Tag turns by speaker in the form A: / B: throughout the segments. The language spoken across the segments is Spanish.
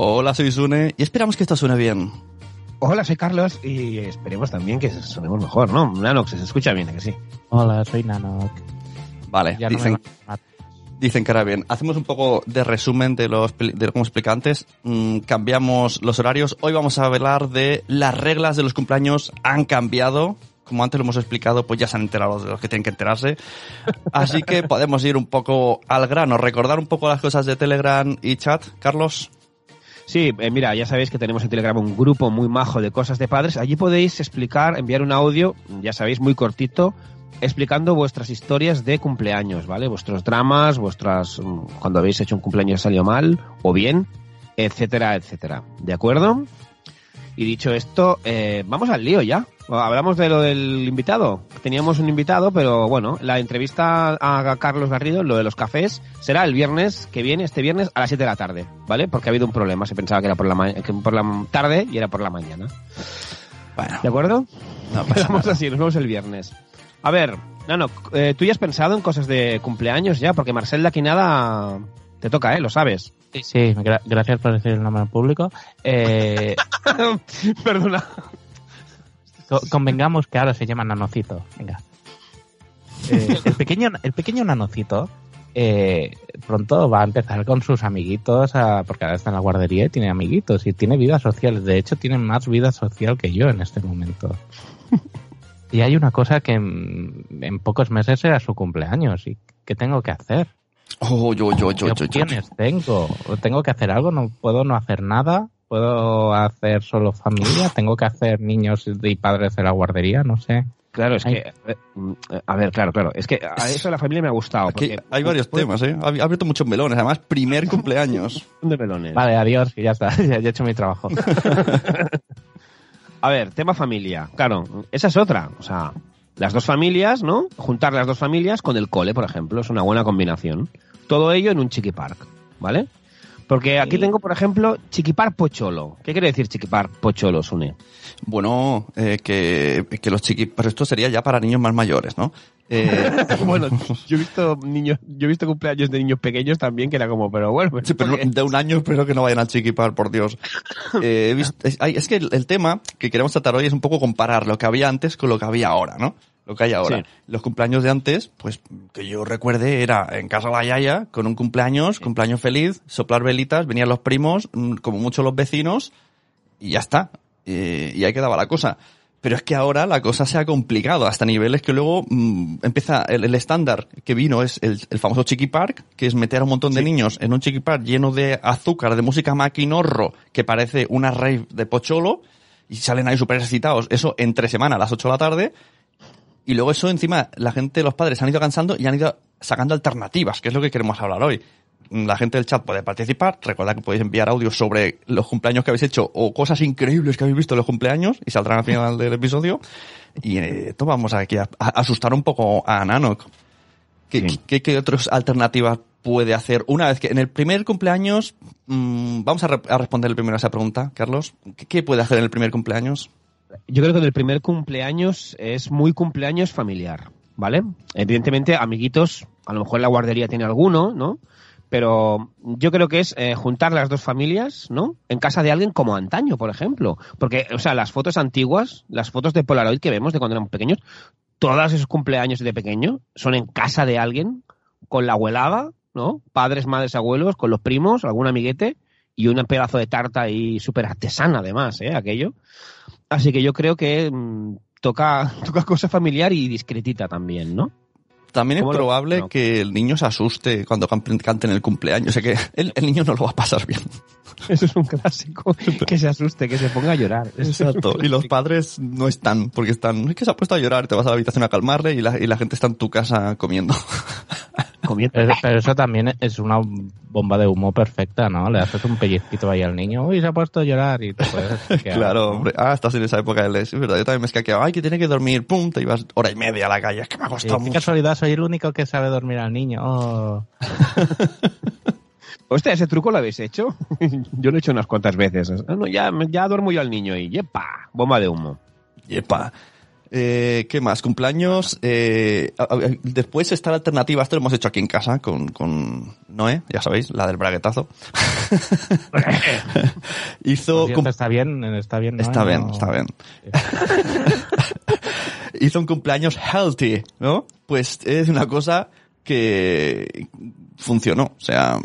A: Hola, soy Sune y esperamos que esto suene bien.
B: Hola, soy Carlos y esperemos también que sonemos mejor, ¿no? Nanox, se escucha bien, ¿a que sí?
C: Hola, soy Nanox.
A: Vale,
C: Ya
A: dicen, dicen que ahora bien. Hacemos un poco de resumen de los de como expliqué antes. Mm, cambiamos los horarios. Hoy vamos a hablar de las reglas de los cumpleaños han cambiado. Como antes lo hemos explicado, pues ya se han enterado de los que tienen que enterarse. Así que podemos ir un poco al grano, recordar un poco las cosas de Telegram y chat. Carlos.
B: Sí, eh, mira, ya sabéis que tenemos en Telegram un grupo muy majo de cosas de padres. Allí podéis explicar, enviar un audio, ya sabéis, muy cortito, explicando vuestras historias de cumpleaños, ¿vale? Vuestros dramas, vuestras. mm, cuando habéis hecho un cumpleaños salió mal, o bien, etcétera, etcétera. ¿De acuerdo? Y dicho esto, eh, vamos al lío ya. Hablamos de lo del invitado. Teníamos un invitado, pero bueno, la entrevista a Carlos Garrido, lo de los cafés, será el viernes que viene, este viernes a las 7 de la tarde, ¿vale? Porque ha habido un problema. Se pensaba que era por la, ma- que por la tarde y era por la mañana.
A: Bueno,
B: ¿De acuerdo?
A: no nada.
B: así, nos vemos el viernes. A ver, Nano, eh, tú ya has pensado en cosas de cumpleaños ya, porque Marcel de aquí nada te toca, ¿eh? Lo sabes.
C: Sí, sí, gra- gracias por decir el nombre en público. Eh,
B: Perdona.
C: co- convengamos que ahora se llama Nanocito. Venga. Eh, el, pequeño, el pequeño Nanocito eh, pronto va a empezar con sus amiguitos, a- porque ahora está en la guardería y tiene amiguitos y tiene vida social. De hecho, tiene más vida social que yo en este momento. Y hay una cosa que en, en pocos meses será su cumpleaños. ¿Y qué tengo que hacer?
A: Oh, yo, yo, yo,
C: ¿Qué
A: yo,
C: tengo? ¿Tengo que hacer algo? ¿No puedo no hacer nada? ¿Puedo hacer solo familia? ¿Tengo que hacer niños y padres de la guardería? No sé.
B: Claro, es
C: Ay.
B: que. eh, A ver, claro, claro. Es que a eso de la familia me ha gustado.
A: Aquí hay varios
B: pues,
A: temas, ¿eh? Ha abierto muchos melones. Además, primer cumpleaños.
B: De melones.
C: Vale, adiós, y ya está. Ya, ya he hecho mi trabajo.
B: A ver, tema familia. Claro, esa es otra. O sea, las dos familias, ¿no? Juntar las dos familias con el cole, por ejemplo, es una buena combinación. Todo ello en un chiqui park, ¿vale? Porque aquí tengo, por ejemplo, chiqui park pocholo. ¿Qué quiere decir chiqui park pocholo, Sune?
A: Bueno, eh, que, que los chiquis... Pero esto sería ya para niños más mayores, ¿no? Eh,
B: bueno, yo he visto niños, yo he visto cumpleaños de niños pequeños también que era como, pero bueno,
A: sí, pero de un año espero que no vayan al chiquipar, por Dios. Eh, visto- es que el, el tema que queremos tratar hoy es un poco comparar lo que había antes con lo que había ahora, ¿no? Lo que hay ahora.
B: Sí.
A: Los cumpleaños de antes, pues que yo recuerde, era en casa de la yaya, con un cumpleaños, cumpleaños feliz, soplar velitas, venían los primos, mm, como mucho los vecinos, y ya está. Eh, y ahí quedaba la cosa. Pero es que ahora la cosa se ha complicado hasta niveles que luego mm, empieza el, el estándar que vino es el, el famoso Chiqui Park, que es meter a un montón de niños en un Chiqui Park lleno de azúcar, de música maquinorro, que parece una rave de pocholo, y salen ahí súper excitados. Eso entre semana a las 8 de la tarde. Y luego eso encima, la gente, los padres han ido cansando y han ido sacando alternativas, que es lo que queremos hablar hoy. La gente del chat puede participar. Recordad que podéis enviar audios sobre los cumpleaños que habéis hecho o cosas increíbles que habéis visto en los cumpleaños y saldrán al final del episodio. Y eh, esto vamos aquí a, a asustar un poco a Nanok. ¿Qué,
B: Sí.
A: qué, qué otras alternativas puede hacer? Una vez que en el primer cumpleaños, mm, vamos a, re- a responder primero a esa pregunta, Carlos. ¿Qué, qué puede hacer en el primer cumpleaños?
B: Yo creo que en el primer cumpleaños es muy cumpleaños familiar, ¿vale? Evidentemente, amiguitos, a lo mejor la guardería tiene alguno, ¿no? Pero yo creo que es eh, juntar las dos familias, ¿no? En casa de alguien como antaño, por ejemplo. Porque, o sea, las fotos antiguas, las fotos de Polaroid que vemos de cuando éramos pequeños, todos esos cumpleaños de pequeño son en casa de alguien, con la abuelada, ¿no? Padres, madres, abuelos, con los primos, algún amiguete, y un pedazo de tarta ahí súper artesana además, ¿eh? Aquello. Así que yo creo que mm, toca, toca cosa familiar y discretita también, ¿no?
A: También es
B: ¿Cómo lo-
A: probable
B: no.
A: que el niño se asuste cuando can- canten el cumpleaños. O sea que el, el niño no lo va a pasar bien.
B: Eso es un clásico. Que se asuste, que se ponga a llorar.
A: Exacto. Y los padres no están, porque están, es que se ha puesto a llorar, te vas a la habitación a calmarle y la, y la gente está en tu casa comiendo.
B: Comiendo.
C: Pero, pero eso también es una bomba de humo perfecta, ¿no? Le haces un pellizquito ahí al niño, uy, se ha puesto a llorar y te puedes escaquear,
A: claro,
C: ¿no?
A: hombre. Ah, estás en esa época de les. Es verdad, yo también me he escaqueado. Ay, que tiene que dormir. Pum, te ibas hora y media a la calle. Es que me ha
C: Sí,
A: costado
C: qué
A: mucho.
C: casualidad, soy el único que sabe dormir al niño. Oh.
B: Hostia, ¿ese truco lo habéis hecho? yo lo he hecho unas cuantas veces. Ah, no, ya, ya duermo yo al niño y ¡yepa! Bomba de humo.
A: Yepa. Eh, ¿Qué más? Cumpleaños. Eh, después está la alternativa. Esto lo hemos hecho aquí en casa con, con Noé, ya sabéis, la del braguetazo. Hizo.
C: Cierto, está bien, está bien. ¿no?
A: Está bien,
C: No-
A: está bien. Hizo un cumpleaños healthy, ¿no? Pues es una cosa que funcionó. O sea,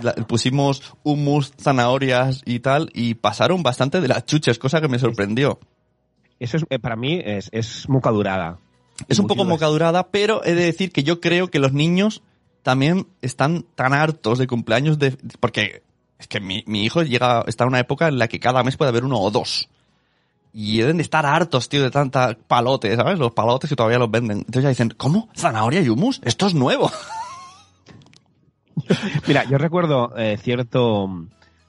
A: la- pusimos hummus, zanahorias y tal, y pasaron bastante de las chuches, cosa que me sorprendió.
B: Eso es, eh, para mí es, es muca durada.
A: Es un poco
B: Embutido
A: mocadurada, pero he de decir que yo creo que los niños también están tan hartos de cumpleaños de, porque es que mi, mi hijo llega, está en una época en la que cada mes puede haber uno o dos. Y deben de estar hartos, tío, de tanta palote, ¿sabes? Los palotes que todavía los venden. Entonces ya dicen, ¿cómo? ¿Zanahoria y hummus? Esto es nuevo.
B: Mira, yo recuerdo eh, cierto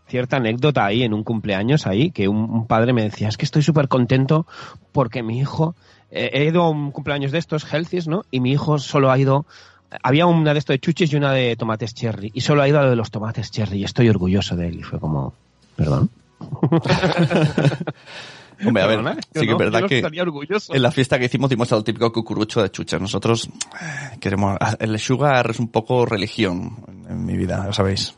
B: cierta anécdota ahí en un cumpleaños ahí que un, un padre me decía es que estoy súper contento porque mi hijo eh, he ido a un cumpleaños de estos healthies no y mi hijo solo ha ido había una de estos de chuches y una de tomates cherry y solo ha ido a lo de los tomates cherry y estoy orgulloso de él y fue como perdón
A: Hombre, a ver,
B: Perdona,
A: sí que es
B: no,
A: verdad
B: yo no
A: que en la fiesta que hicimos dimos el típico cucurucho de chuches. Nosotros eh, queremos, el sugar es un poco religión en, mi vida, ya sabéis.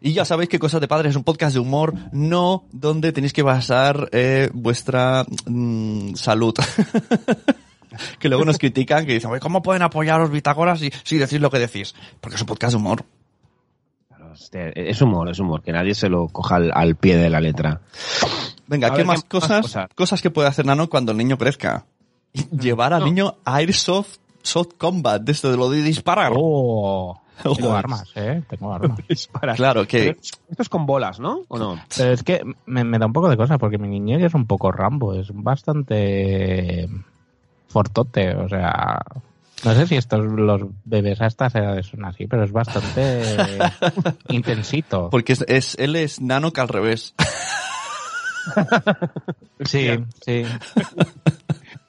A: Y ya sabéis que Cosas de Padres es un podcast de humor, no donde tenéis que basar eh, vuestra mm, salud. que luego nos critican, que dicen, "Oye, ¿cómo pueden apoyar a los bitácoras si, si decís lo que decís? Porque es un podcast de humor.
B: Claro, es humor es humor que nadie se lo coja al, al pie de la letra
A: Venga, ¿qué
B: ver,
A: más
B: ¿qué más
A: cosas,
B: cosas?
A: que puede hacer Nano cuando el niño crezca? Llevar al
B: No.
A: niño a Airsoft Soft Combat, de esto de lo de disparar.
C: Oh, tengo armas, eh, tengo armas.
A: Claro, que
B: Pero esto es con bolas no o no
C: Pero es que me, me da un poco de cosa, porque mi niñez es un poco Rambo, es bastante fortote, o sea... No sé si estos los bebés a estas edades son así, pero es bastante intensito.
A: porque es, es- él es Nano que al revés.
C: Sí, sí.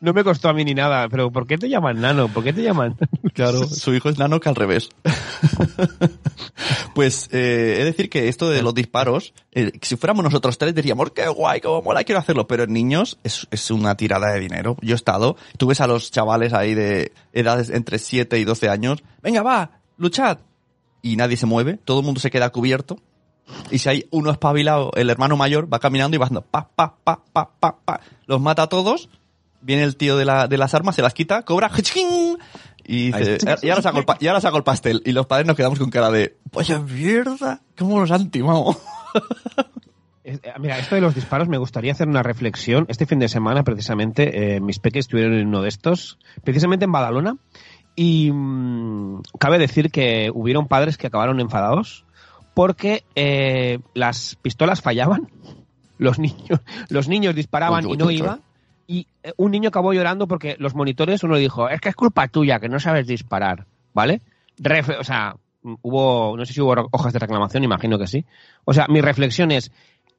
B: No me costó a mí ni nada, pero ¿por qué te llaman nano? ¿Por qué te llaman?
A: Claro, su hijo es Nano que al revés. pues eh, de decir que esto de los disparos, eh, si fuéramos nosotros tres diríamos, qué guay, cómo mola, quiero hacerlo. Pero en niños es, es una tirada de dinero. Yo he estado, tú ves a los chavales ahí de edades entre 7 y 12 años, venga, va, luchad. Y nadie se mueve, todo el mundo se queda cubierto. Y si hay uno espabilado, el hermano mayor va caminando y va haciendo pa, pa, pa, pa, pa, pa. Los mata a todos. Viene el tío de, la, de las armas, se las quita, cobra, y dice, y ahora, saco el pa- y ahora saco el pastel. Y los padres nos quedamos con cara de, vaya mierda, ¿cómo nos han timado?
B: Eh, Mira, esto de los disparos me gustaría hacer una reflexión. Este fin de semana, precisamente, eh, mis peques estuvieron en uno de estos, precisamente en Badalona, y mm, cabe decir que hubieron padres que acabaron enfadados porque eh, las pistolas fallaban, los niños, los niños disparaban
A: Uy, uy,
B: y no
A: uy,
B: iba, y eh, un niño acabó llorando porque los monitores, uno le dijo, es que es culpa tuya, que no sabes disparar, ¿vale? Ref- o sea, mm, hubo, no sé si hubo hojas de reclamación, imagino que sí. O sea, mi reflexión es,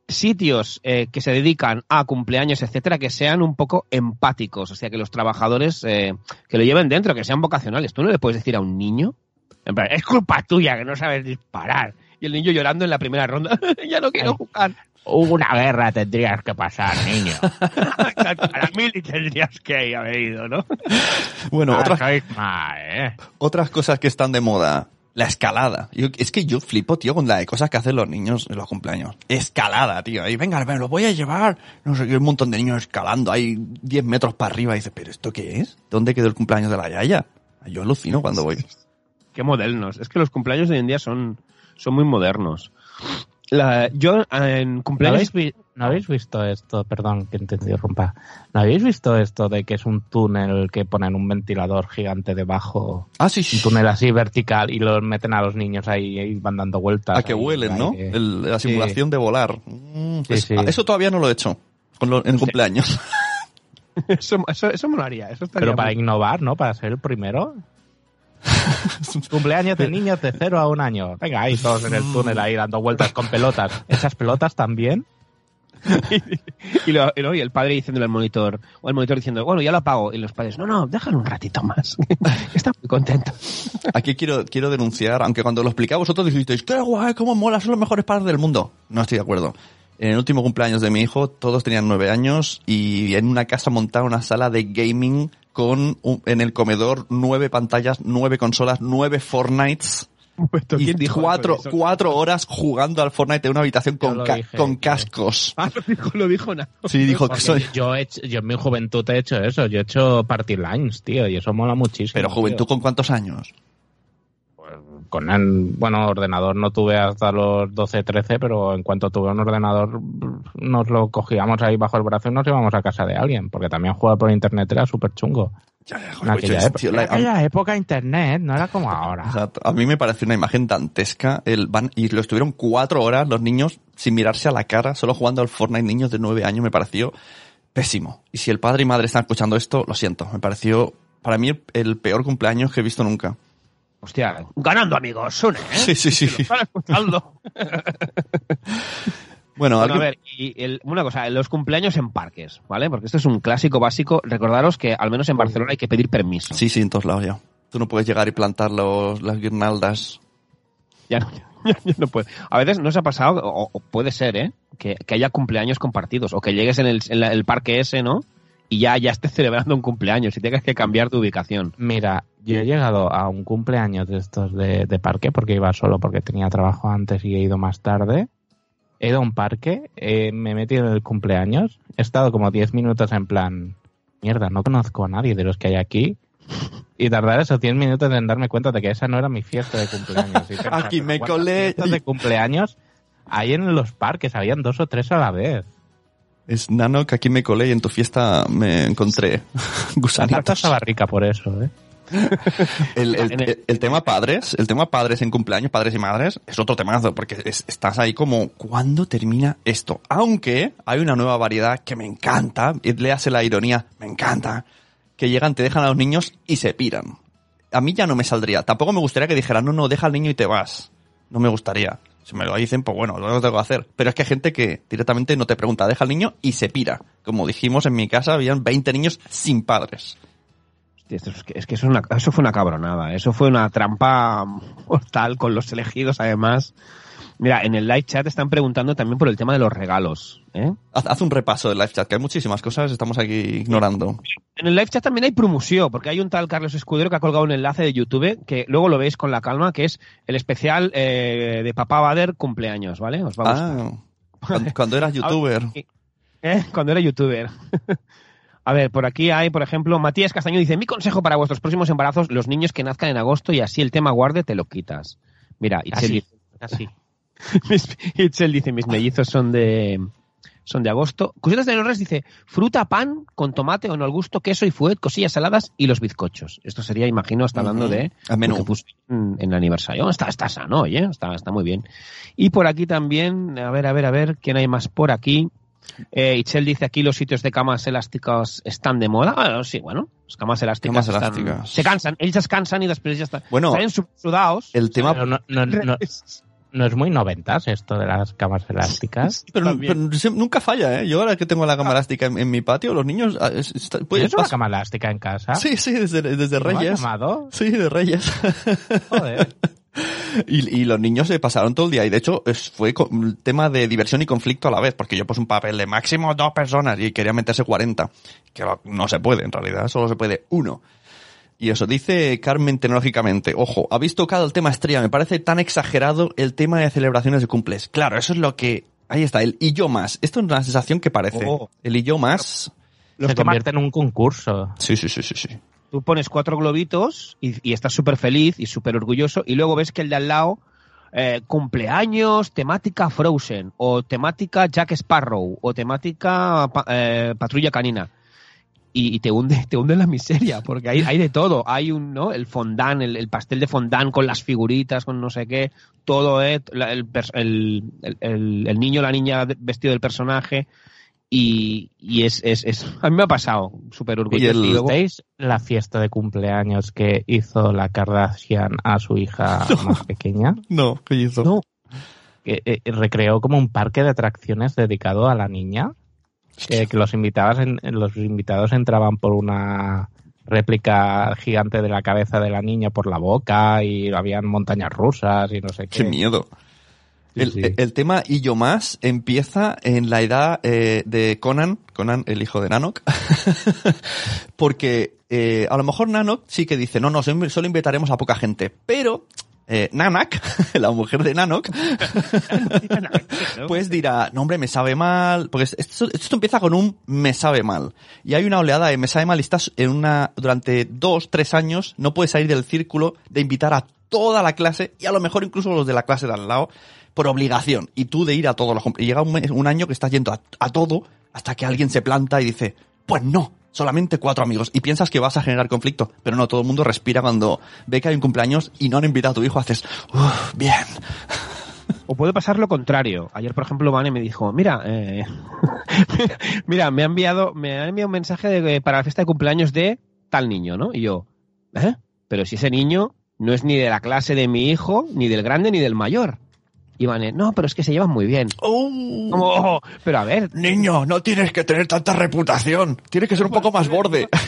B: sitios eh, que se dedican a cumpleaños, etcétera, que sean un poco empáticos, o sea, que los trabajadores eh, que lo lleven dentro, que sean vocacionales. Tú no le puedes decir a un niño, en plan, es culpa tuya que no sabes disparar. Y el niño llorando en la primera ronda, ya no quiero
C: Ay.
B: jugar.
C: Una guerra tendrías que pasar, niño.
B: a la mili tendrías que haber ido, ¿no?
A: Bueno,
C: Ah,
A: otras,
C: mal, eh.
A: otras cosas que están de moda. La escalada. Yo- es que yo flipo, tío, con la de cosas que hacen los niños en los cumpleaños. Escalada, tío. Ahí, venga, me lo voy a llevar. No sé qué, un montón de niños escalando ahí 10 metros para arriba. Y dice, ¿pero esto qué es? ¿Dónde quedó el cumpleaños de la Yaya? Yo alucino cuando voy.
B: Qué modernos. Es que los cumpleaños de hoy en día son, son muy modernos. La- yo en
C: ¿No
B: cumpleaños...
C: habéis, vi- ¿No habéis visto esto? Perdón que te interrumpa. ¿No habéis visto esto de que es un túnel que ponen un ventilador gigante debajo?
A: Ah, sí,
C: Un
A: sí.
C: túnel así vertical y los meten a los niños ahí y van dando vueltas.
A: A que huelen, ¿no? El- la
C: Sí.
A: simulación de volar. Mm,
C: Sí,
A: es-
C: sí.
A: ah, Eso todavía no lo he hecho. Con lo- en cumpleaños.
B: Eso, eso, eso molaría. Eso estaría
C: Pero para
B: muy-
C: innovar, ¿no? Para ser el primero. Cumpleaños de niños de 0 a un año. Venga, ahí todos en el túnel ahí dando vueltas con pelotas. ¿Esas pelotas también?
B: y, lo- y lo- y el padre diciéndole al monitor, o el monitor diciendo, bueno, ya lo apago. Y los padres, no, no, déjalo un ratito más. Está muy contento.
A: Aquí quiero, quiero denunciar, aunque cuando lo explicaba vosotros dijisteis, qué guay, cómo mola, son los mejores padres del mundo. No estoy de acuerdo. En el último cumpleaños de mi hijo, todos tenían nueve años y en una casa montada una sala de gaming con un- en el comedor nueve pantallas, nueve consolas, nueve Fortnites y
B: ¿Quién dijo
A: cuatro, cuatro horas jugando al Fortnite en una habitación con,
C: lo
A: ca-
C: dije,
A: con cascos.
B: Ah, lo dijo, lo dijo nada.
A: Sí, dijo que soy...
C: yo, he hecho- yo en mi juventud he hecho eso. Yo he hecho party lines, tío, y eso mola muchísimo.
A: Pero juventud,
C: tío.
A: ¿con cuántos años?
C: Con el, bueno, ordenador no tuve hasta los 12, 13, pero en cuanto tuve un ordenador nos lo cogíamos ahí bajo el brazo y nos íbamos a casa de alguien, porque también jugar por internet era súper chungo.
A: Ya, ya,
C: En aquella, época,
A: tío,
C: en época internet no era como
A: O
C: ahora.
A: sea, a mí me parece una imagen dantesca. El van, y lo estuvieron cuatro horas los niños sin mirarse a la cara, solo jugando al Fortnite. Niños de nueve años me pareció pésimo. Y si el padre y madre están escuchando esto, lo siento. Me pareció, para mí, el, el peor cumpleaños que he visto nunca.
B: Hostia, ganando amigos, Sune, ¿eh?
A: Sí, sí, sí.
B: Están escuchando.
A: Bueno,
B: Bueno, a ver, y el- una cosa, los cumpleaños en parques, ¿vale? Porque esto es un clásico básico. Recordaros que al menos en Barcelona hay que pedir permiso.
A: sí, sí, en todos lados ya. Tú no puedes llegar y plantar los, las guirnaldas.
B: Ya no, ya- ya no puede. A veces no se ha pasado, o, o puede ser, ¿eh? Que, que haya cumpleaños compartidos, o que llegues en el, en la- el parque ese, ¿no? Y ya, ya estés celebrando un cumpleaños y tengas que cambiar tu ubicación.
C: Mira, yo he llegado a un cumpleaños de estos de, de parque porque iba solo porque tenía trabajo antes y he ido más tarde. He ido a un parque, eh, me he metido en el cumpleaños, he estado como 10 minutos en plan, mierda, no conozco a nadie de los que hay aquí. Y tardar esos 10 minutos en darme cuenta de que esa no era mi fiesta de cumpleaños. Pensar,
A: Aquí me
C: ¿cuántas
A: colé
C: fiestas de cumpleaños hay en los parques, habían dos o tres a la vez.
A: Es nano que aquí me colé y en tu fiesta me encontré
C: La tarta
A: gusanitos.
C: estaba rica por eso, ¿eh?
A: El, el-
B: En el-
A: el- el tema padres, el tema padres en cumpleaños, padres y madres, es otro temazo, porque es- estás ahí como, ¿cuándo termina esto? Aunque hay una nueva variedad que me encanta, y léase la ironía, me encanta, que llegan, te dejan a los niños y se piran. A mí ya no me saldría. Tampoco me gustaría que dijeran, no, no, deja al niño y te vas. No me gustaría. Si me lo dicen, pues bueno, lo tengo que hacer. Pero es que hay gente que directamente no te pregunta, deja al niño y se pira. Como dijimos en mi casa, habían 20 niños sin padres.
B: Es que, es que eso, es una- eso fue una cabronada. Eso fue una trampa mortal con los elegidos, además. Mira, en el live chat están preguntando también por el tema de los regalos. ¿eh?
A: Haz, haz un repaso del live chat, que hay muchísimas cosas, estamos aquí ignorando.
B: En el live chat también hay promoción, porque hay un tal Carlos Escudero que ha colgado un enlace de YouTube que luego lo veis con la calma, que es el especial eh, de Papá Bader cumpleaños, ¿vale? Os va a gustar.
A: Ah, cuando, cuando eras youtuber.
B: ¿Eh? Cuando era youtuber. A ver, por aquí hay, por ejemplo, Matías Castaño dice, mi consejo para vuestros próximos embarazos, los niños que nazcan en agosto y así el tema guarde te lo quitas. Mira, Itzel,
C: Así,
B: dice,
C: así.
B: mis- Itzel dice, mis mellizos son de son de agosto. Cositas de Norres dice, fruta, pan, con tomate o no al gusto, queso y fuet, cosillas saladas y los bizcochos. Esto sería, imagino, está hablando de
A: El menú.
B: en, en el aniversario. Está, está sano, oye, está, está muy bien. Y por aquí también, a ver, a ver, a ver, ¿quién hay más por aquí? Eh, dice aquí los sitios de camas elásticas están de moda. Ah, sí, bueno, las camas elásticas,
A: Camas
B: están-
A: elásticas.
B: se cansan, ellos cansan y después ya están.
A: Bueno,
B: sudados.
A: El tema...
C: Pero no, no- no- no es muy noventas esto de las camas elásticas.
A: Pero, nunca falla, ¿eh? Yo ahora que tengo la cama elástica en, en mi patio, los niños... está- pues,
C: ¿Tienes una cama elástica en casa?
A: Sí, sí, desde, desde
C: ¿Lo has
A: Reyes.
C: llamado?
A: Sí, de Reyes.
C: Joder.
A: Y, y los niños se pasaron todo el día. Y de hecho, es, fue un tema de diversión y conflicto a la vez. Porque yo puse un papel de máximo dos personas y quería meterse 40. Que no- se puede, en realidad. Solo se puede uno. Y eso dice Carmen tecnológicamente. Ojo, habéis tocado el tema estrella. Me parece tan exagerado el tema de celebraciones de cumples. Claro, eso es lo que... Ahí está, el y yo más. Esto es una sensación que parece.
B: Oh.
A: El y yo más.
C: Se convierte en un concurso.
A: Sí, sí, sí, sí, sí.
B: Tú pones cuatro globitos y, y estás súper feliz y súper orgulloso y luego ves que el de al lado eh, cumpleaños temática Frozen o temática Jack Sparrow o temática eh, Patrulla Canina. Y, y te hunde te hunde en la miseria porque hay, hay de todo. Hay un no el fondant el, el pastel de fondant con las figuritas con no sé qué todo eh, la- el, el, el, niño la niña vestido del personaje y, y es, es, es a mí me ha pasado súper orgulloso y
C: ¿Veis la fiesta de cumpleaños que hizo la Kardashian a su hija más pequeña?
A: No, ¿qué hizo?
B: No.
C: Que eh, recreó como un parque de atracciones dedicado a la niña. Que, que los invitados en- los invitados entraban por una réplica gigante de la cabeza de la niña por la boca y habían montañas rusas y no sé
A: Qué
C: qué.
A: miedo. El,
C: Sí.
A: el tema y yo más empieza en la edad eh, de Conan, Conan, el hijo de Nanok, porque eh, a lo mejor Nanok sí que dice, no, no, solo solo invitaremos a poca gente, pero eh, Nanak, la mujer de Nanok, pues dirá, no hombre, me sabe mal, porque esto, esto empieza con un me sabe mal. Y hay una oleada de me sabe mal y estás en una, durante dos, tres años, no puedes salir del círculo de invitar a toda la clase y a lo mejor incluso los de la clase de al lado por obligación. Y tú de ir a todos los, y llega un, mes- un año que estás yendo a, todo hasta que alguien se planta y dice, pues no. Solamente cuatro amigos. Y piensas que vas a generar conflicto. Pero no, todo el mundo respira cuando ve que hay un cumpleaños y no han invitado a tu hijo. Haces, uff, bien.
B: O puede pasar lo contrario. Ayer, por ejemplo, Vane me dijo, mira, eh, mira, me ha enviado, me ha enviado un mensaje de para la fiesta de cumpleaños de tal niño, ¿no? Y yo, ¿eh? Pero si ese niño no es ni de la clase de mi hijo, ni del grande, ni del mayor. Y Vane, no, pero es que se llevan muy bien.
A: Oh.
B: Como, "Oh, pero a ver,
A: Niño, no tienes que tener tanta reputación. Tienes que ser un poco más borde.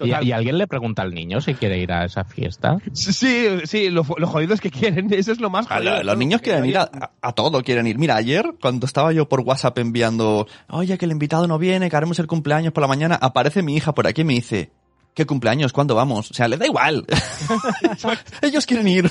C: ¿Y, alguien le pregunta al niño si quiere ir a esa fiesta?
B: sí, sí, lo, lo jodidos que quieren, eso es lo más jodido.
A: los niños quieren ir a, a- a todo, quieren ir. Mira, ayer cuando estaba yo por WhatsApp enviando, oye, que el invitado no viene, que haremos el cumpleaños por la mañana, aparece mi hija por aquí y me dice, ¿qué cumpleaños? ¿Cuándo vamos? O sea, les da igual. Ellos quieren ir.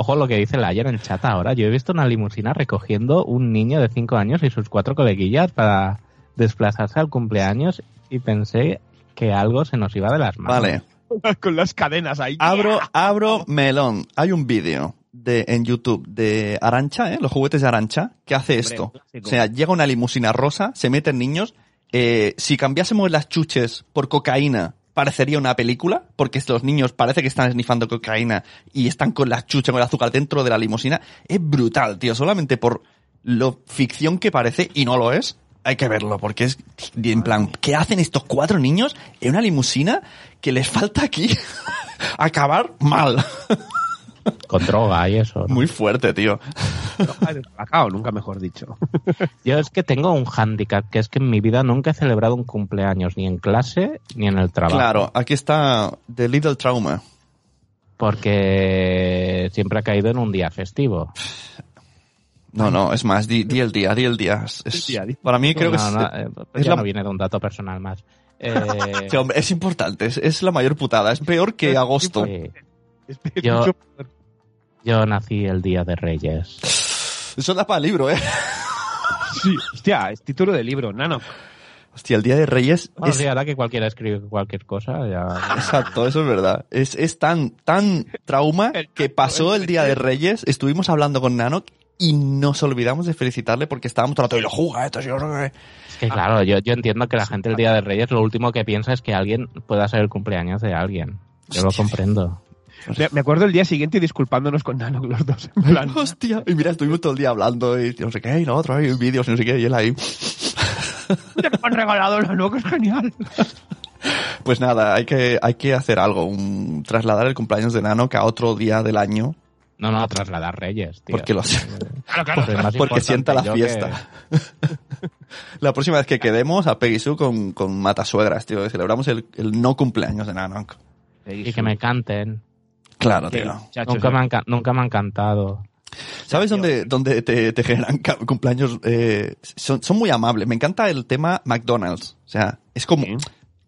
C: Ojo lo que dice el ayer en chat ahora. Yo he visto una limusina recogiendo un niño de 5 años y sus cuatro coleguillas para desplazarse al cumpleaños y pensé que algo se nos iba de las manos.
A: Vale.
B: Con las cadenas ahí.
A: Abro, abro melón. Hay un vídeo de, en YouTube de Arancha, ¿eh? los juguetes de Arancha, que hace
B: Hombre,
A: esto.
B: clásico.
A: O sea, llega una limusina rosa, se meten niños. eh, si cambiásemos las chuches por cocaína, parecería una película, porque los niños parece que están snifando cocaína y están con las chuches, con el azúcar dentro de la limusina. Es brutal, tío. Solamente por lo ficción que parece, y no lo es, hay que verlo, porque es en plan, ¿qué hacen estos cuatro niños en una limusina que les falta aquí acabar mal?
C: Con droga y eso. ¿no?
A: Muy fuerte, tío.
B: Acao, nunca mejor dicho.
C: Yo es que tengo un hándicap, que es que en mi vida nunca he celebrado un cumpleaños, ni en clase ni en el trabajo.
A: Claro, aquí está The Little Trauma.
C: Porque siempre ha caído en un día festivo.
A: No, no, es más, di, di el día, di el día. Es- para mí creo que
C: No,
A: es,
C: no, eh, pues
A: es
C: ya
A: la-
C: no viene de un dato personal más. Eh,
A: Sí, hombre, es importante, es, es la mayor putada, es peor que agosto.
C: sí. Yo-
B: mucho-
C: Yo nací el día de Reyes.
A: Eso da para libro, ¿eh?
B: Sí, hostia, es título de libro, nano.
A: Hostia, el Día de Reyes
C: Bueno,
A: es...
C: sí, ahora que cualquiera escribe cualquier cosa, ya...
A: Exacto, eso es verdad. Es, es tan, tan trauma que pasó el Día de Reyes, estuvimos hablando con Nano y nos olvidamos de felicitarle porque estábamos todo el rato y lo juega, esto, yo.
C: Es que claro, yo, yo entiendo que la gente el día de Reyes lo último que piensa es que alguien pueda ser el cumpleaños de alguien. Yo lo comprendo.
B: Me, me acuerdo el día siguiente disculpándonos con Nano los dos. En plan,
A: Hostia, y mira, estuvimos todo el día hablando y no sé qué, y lo otro, hay vídeos, y no sé qué, y él ahí...
B: "Mira que me han regalado Nano, que es genial.
A: Pues nada, hay que, hay que hacer algo, un, trasladar el cumpleaños de Nano que a otro día del año,
C: No, no, trasladar Reyes, tío.
A: porque, los,
B: Claro, claro.
C: Más
A: porque sienta la fiesta. la próxima vez que quedemos a Peggy Sue con, con Matasuegras, tío, que celebramos el, el no cumpleaños de Nano.
C: Y que me canten.
A: Claro,
B: Que-
A: tío.
C: Nunca me, han, ca- nunca me han cantado.
A: ¿Sabes dónde, dónde te, te generan cumpleaños? Eh, son, son muy amables. Me encanta el tema McDonald's. O sea, es como,
B: Sí.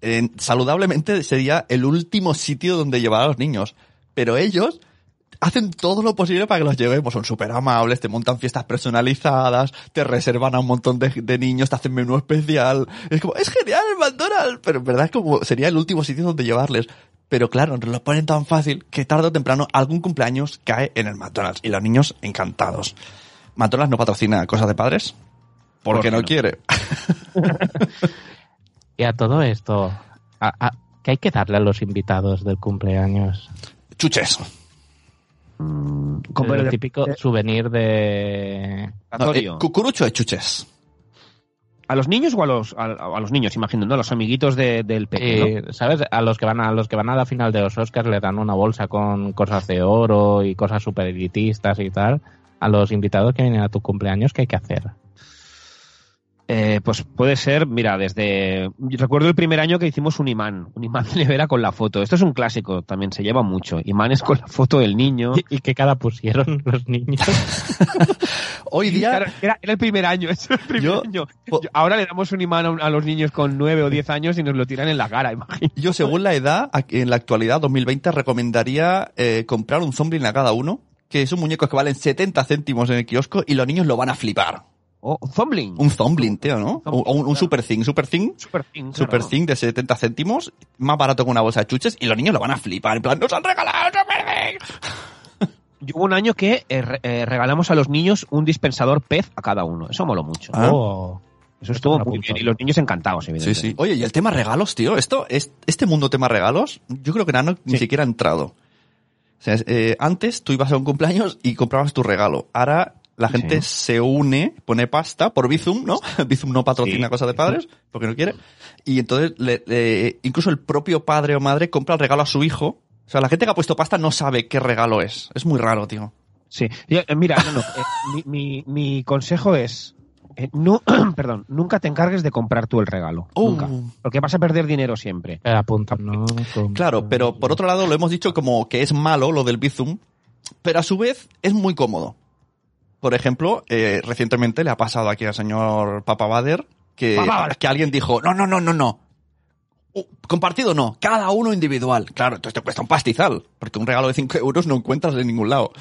A: eh, saludablemente sería el último sitio donde llevar a los niños. Pero ellos hacen todo lo posible para que los llevemos. Son súper amables, te montan fiestas personalizadas, te reservan a un montón de, de niños, te hacen menú especial. Es como, es genial el McDonald's. Pero en verdad es como, sería el último sitio donde llevarles. Pero claro, nos lo ponen tan fácil que tarde o temprano algún cumpleaños cae en el McDonald's. Y los niños encantados. McDonald's no patrocina cosas de padres. Porque
B: ¿Por qué
A: no,
B: no?
A: quiere.
C: Y a todo esto, a- a- ¿qué hay que darle a los invitados del cumpleaños?
A: Chuches.
B: Como
C: el
B: el
C: típico
B: eh,
C: souvenir de...
A: No,
B: aleatorio.
A: eh, cucurucho de chuches.
B: ¿A los niños o a los, a, a los niños, imagino, ¿no? A los amiguitos de- del pequeño.
C: Eh, ¿Sabes? A los que van a los que van a la final de los Oscars le dan una bolsa con cosas de oro y cosas super elitistas y tal. A los invitados que vienen a tu cumpleaños, ¿qué hay que hacer?
B: Eh, pues puede ser, mira, desde. yo Recuerdo el primer año que hicimos un imán, un imán de nevera con la foto. Esto es un clásico, también se lleva mucho. Imanes con la foto del niño.
C: ¿Y qué cara pusieron los niños?
A: Hoy día,
B: Claro, era, era el primer año, eso era el primer
A: Yo-
B: año. Yo- ahora le damos un imán a, los niños con 9 o 10 años y nos lo tiran en la cara, imagínate.
A: yo según la edad, aquí en la actualidad, 2020, recomendaría eh, comprar un Zombie a cada uno, que son muñecos que valen 70 céntimos en el kiosco y los niños lo van a flipar.
B: Oh, Zombling.
A: Un Zombling, tío, ¿no? O, o un, un. Super Thing, Super Thing,
B: Super Thing.
A: Super
B: claro.
A: Thing de 70 céntimos, más barato que una bolsa de chuches y los niños lo van a flipar. En plan, ¡nos han regalado un Super Thing!
B: Yo hubo un año que eh, eh, regalamos a los niños un dispensador pez a cada uno. Eso moló mucho.
A: Ah.
C: Oh.
B: Eso estuvo muy bien. Y los niños encantados,
A: Sí,
B: evidentemente.
A: sí. Oye, y el tema regalos, tío, esto, es, este mundo tema regalos, yo creo que Nano ni
B: Sí.
A: siquiera ha entrado. O sea, eh, antes tú ibas a un cumpleaños y comprabas tu regalo. Ahora la gente
B: Sí.
A: se une, pone pasta por Bizum, ¿no? Bizum no patrocina
B: Sí.
A: cosas de padres, porque no quiere. Y entonces, le- le- incluso el propio padre o madre compra el regalo a su hijo. O sea, la gente que ha puesto pasta no sabe qué regalo es. Es muy raro, tío.
B: Sí. Eh, mira, no, no, eh, mi, mi- mi consejo es, eh, no, perdón, nunca te encargues de comprar tú el regalo.
A: Oh.
B: Nunca. Porque vas a perder dinero siempre.
C: Eh, apunta, no.
A: Claro, pero por otro lado lo hemos dicho como que es malo lo del Bizum, pero a su vez es muy cómodo. Por ejemplo, eh, recientemente le ha pasado aquí al señor Papa Bader que, que alguien dijo, no, no, no, no, no. Uh, compartido no, cada uno individual. Claro, entonces te cuesta un pastizal, porque un regalo de 5 euros no encuentras en ningún lado.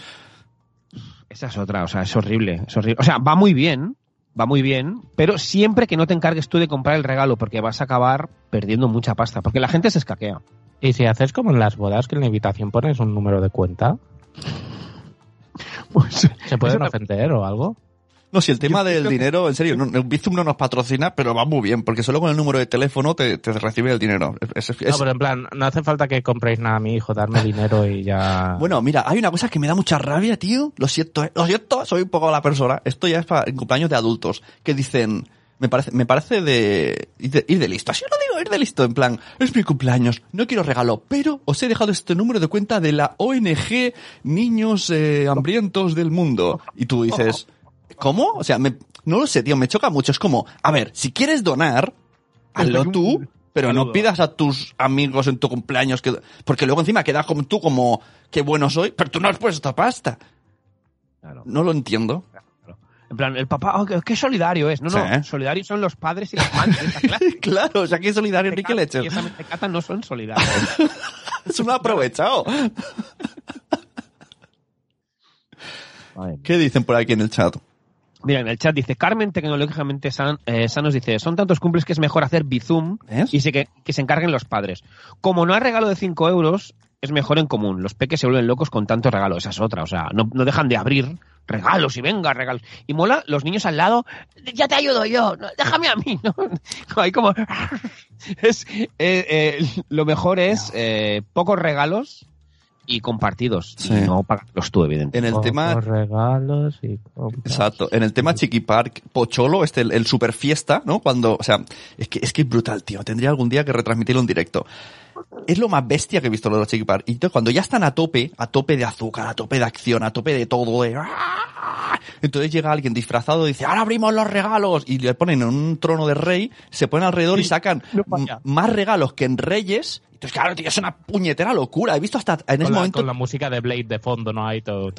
B: Esa es otra, o sea, es horrible, es horrible. O sea, va muy bien, va muy bien, pero siempre que no te encargues tú de comprar el regalo, porque vas a acabar perdiendo mucha pasta, porque la gente se escaquea.
C: Y si haces como en las bodas, que en la invitación pones un número de cuenta,
B: Pues,
C: ¿se pueden ofender o algo?
A: No, si el tema
B: Yo
A: del dinero, en serio, no, el Bizum no nos patrocina, pero va muy bien, porque solo con el número de teléfono te, te recibe el dinero. Es- es-
C: No, pero en plan, no hace falta que compréis nada a mi hijo, darme dinero y ya...
A: Bueno, mira, hay una cosa que me da mucha rabia, tío. Lo siento, ¿eh? Lo siento, soy un poco la persona. Esto ya es para en cumpleaños de adultos. Que dicen, me parece, me parece de ir, de ir de listo. Así lo digo, ir de listo. En plan, es mi cumpleaños, no quiero regalo, pero os he dejado este número de cuenta de la ONG Niños eh, Hambrientos del Mundo. Y tú dices, ¿cómo? O sea, me, no lo sé, tío, me choca mucho. Es como, a ver, si quieres donar, hazlo tú. Pero no pidas a tus amigos en tu cumpleaños que, porque luego encima quedas como tú como, qué bueno soy, pero tú no has puesto pasta.
B: claro.
A: No lo entiendo.
B: En plan, el papá, oh, qué, solidario es. No,
A: Sí.
B: no, solidarios son los padres y las madres de esta clase.
A: claro, o sea, que solidario ni que leche.
B: Y esa no son solidarios.
A: Es un aprovechado. ¿Qué dicen por aquí en el chat?
B: Mira, en el chat dice, Carmen, tecnológicamente san- eh, sanos, dice, son tantos cumples que es mejor hacer bizum y se que, que se encarguen los padres. Como no hay regalo de 5 euros, es mejor en común. Los peques se vuelven locos con tanto regalo. Esa es otra. O sea, no, no dejan de abrir regalos y venga, regalos. Y mola los niños al lado, ya te ayudo yo, déjame a mí. ¿no? Hay como... es, eh, eh, lo mejor es eh, pocos regalos y compartidos.
A: Sí.
B: Y no pagarlos tú, evidentemente.
A: En el tema,
C: regalos y compras.
A: exacto, en el tema Chiqui Park, Pocholo, este, el, el super fiesta, ¿no? Cuando, o sea, es que, es que es brutal, tío. Tendría algún día que retransmitirlo en directo. Es lo más bestia que he visto lo de los Chiqui Park. Y entonces cuando ya están a tope, a tope de azúcar, a tope de acción, a tope de todo, de... ¡ah! Entonces llega alguien disfrazado y dice, ahora abrimos los regalos. Y le ponen en un trono de rey, se ponen alrededor y sacan
B: no
A: más regalos que en Reyes. Entonces, claro, tío, es una puñetera locura. He visto hasta en
C: Con
A: ese
C: la,
A: momento...
C: con la música de Blade de fondo, ¿no? Hay todo.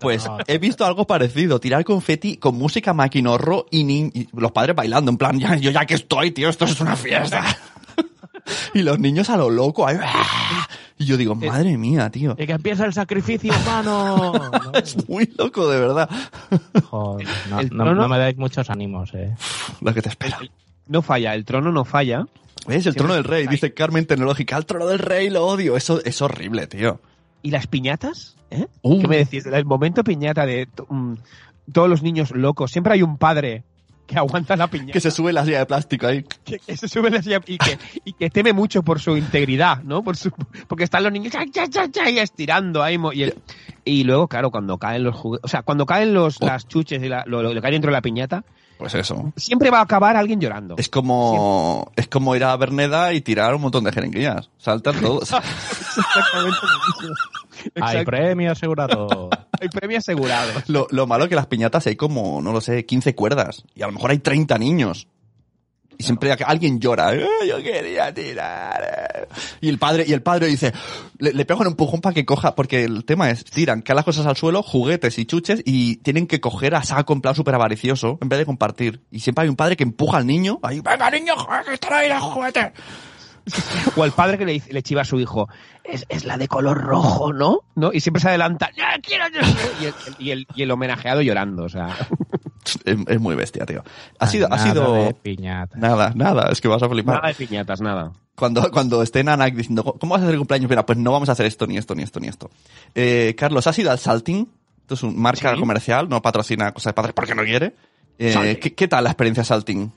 A: Pues he visto algo parecido, tirar confeti con música maquinorro y, ni- y los padres bailando, en plan, ya, yo ya que estoy, tío, esto es una fiesta. y los niños a lo loco, ahí, y yo digo, madre mía, tío,
C: Y que empieza el sacrificio humano. No,
A: es muy loco, de verdad,
C: joder, no,
B: el
C: no-
B: trono-
C: no me dais muchos ánimos, eh.
A: lo que te espera.
B: No falla, el trono no falla.
A: ¿Ves? El trono del rey, dice Carmen Tecnológica, el trono del rey lo odio, eso es horrible, tío.
B: ¿Y las piñatas? ¿Eh?
A: Uh.
B: ¿Qué me decís? El momento piñata de mm, todos los niños locos. Siempre hay un padre que aguanta la piñata.
A: Que se sube la silla de plástico ahí.
B: que, que se sube la silla y que, y que teme mucho por su integridad, ¿no? Por su, porque están los niños ya, ya, ya, ya, y estirando ahí. Y, el- y luego, claro, cuando caen los juguetes, o sea, cuando caen los,
A: Oh.
B: las chuches y la- lo, lo que dentro de la piñata,
A: Pues eso.
B: siempre va a acabar alguien llorando.
A: Es como, es como ir a Berneda y tirar un montón de jeringuillas. Saltan todos.
B: Exactamente.
C: Hay premio asegurado.
B: Hay premio asegurado.
A: Lo, lo malo que las piñatas hay como, no lo sé, 15 cuerdas. Y a lo mejor hay 30 niños. Y siempre alguien llora. "Eh, Yo quería tirar. Y el padre, y el padre dice, le, le pega un empujón para que coja, porque el tema es, tiran cada las cosas al suelo, juguetes y chuches, y tienen que coger a saco en plan súper avaricioso, en vez de compartir. Y siempre hay un padre que empuja al niño, ahí, venga niño, que están ahí los juguetes.
B: O el padre que le, chiva a su hijo, es, es la de color rojo, ¿no? ¿No? Y siempre se adelanta, "Ya quiero yo". Y el, y, el, y el homenajeado llorando, o sea.
A: Es, es muy bestia, tío. Ha sido, ha
C: Nada
A: sido,
C: de piñata.
A: nada, nada, es que vas a flipar.
B: Nada de piñatas, nada.
A: Cuando, cuando esté Nanak diciendo, ¿cómo vas a hacer el cumpleaños? Mira, pues no vamos a hacer esto, ni esto, ni esto, ni esto. Eh, Carlos, ¿has ido al Salting? Esto es una marca
B: Sí.
A: comercial, no patrocina cosas de padres porque no quiere. Eh,
B: Salting.
A: ¿qué, qué tal la experiencia Salting?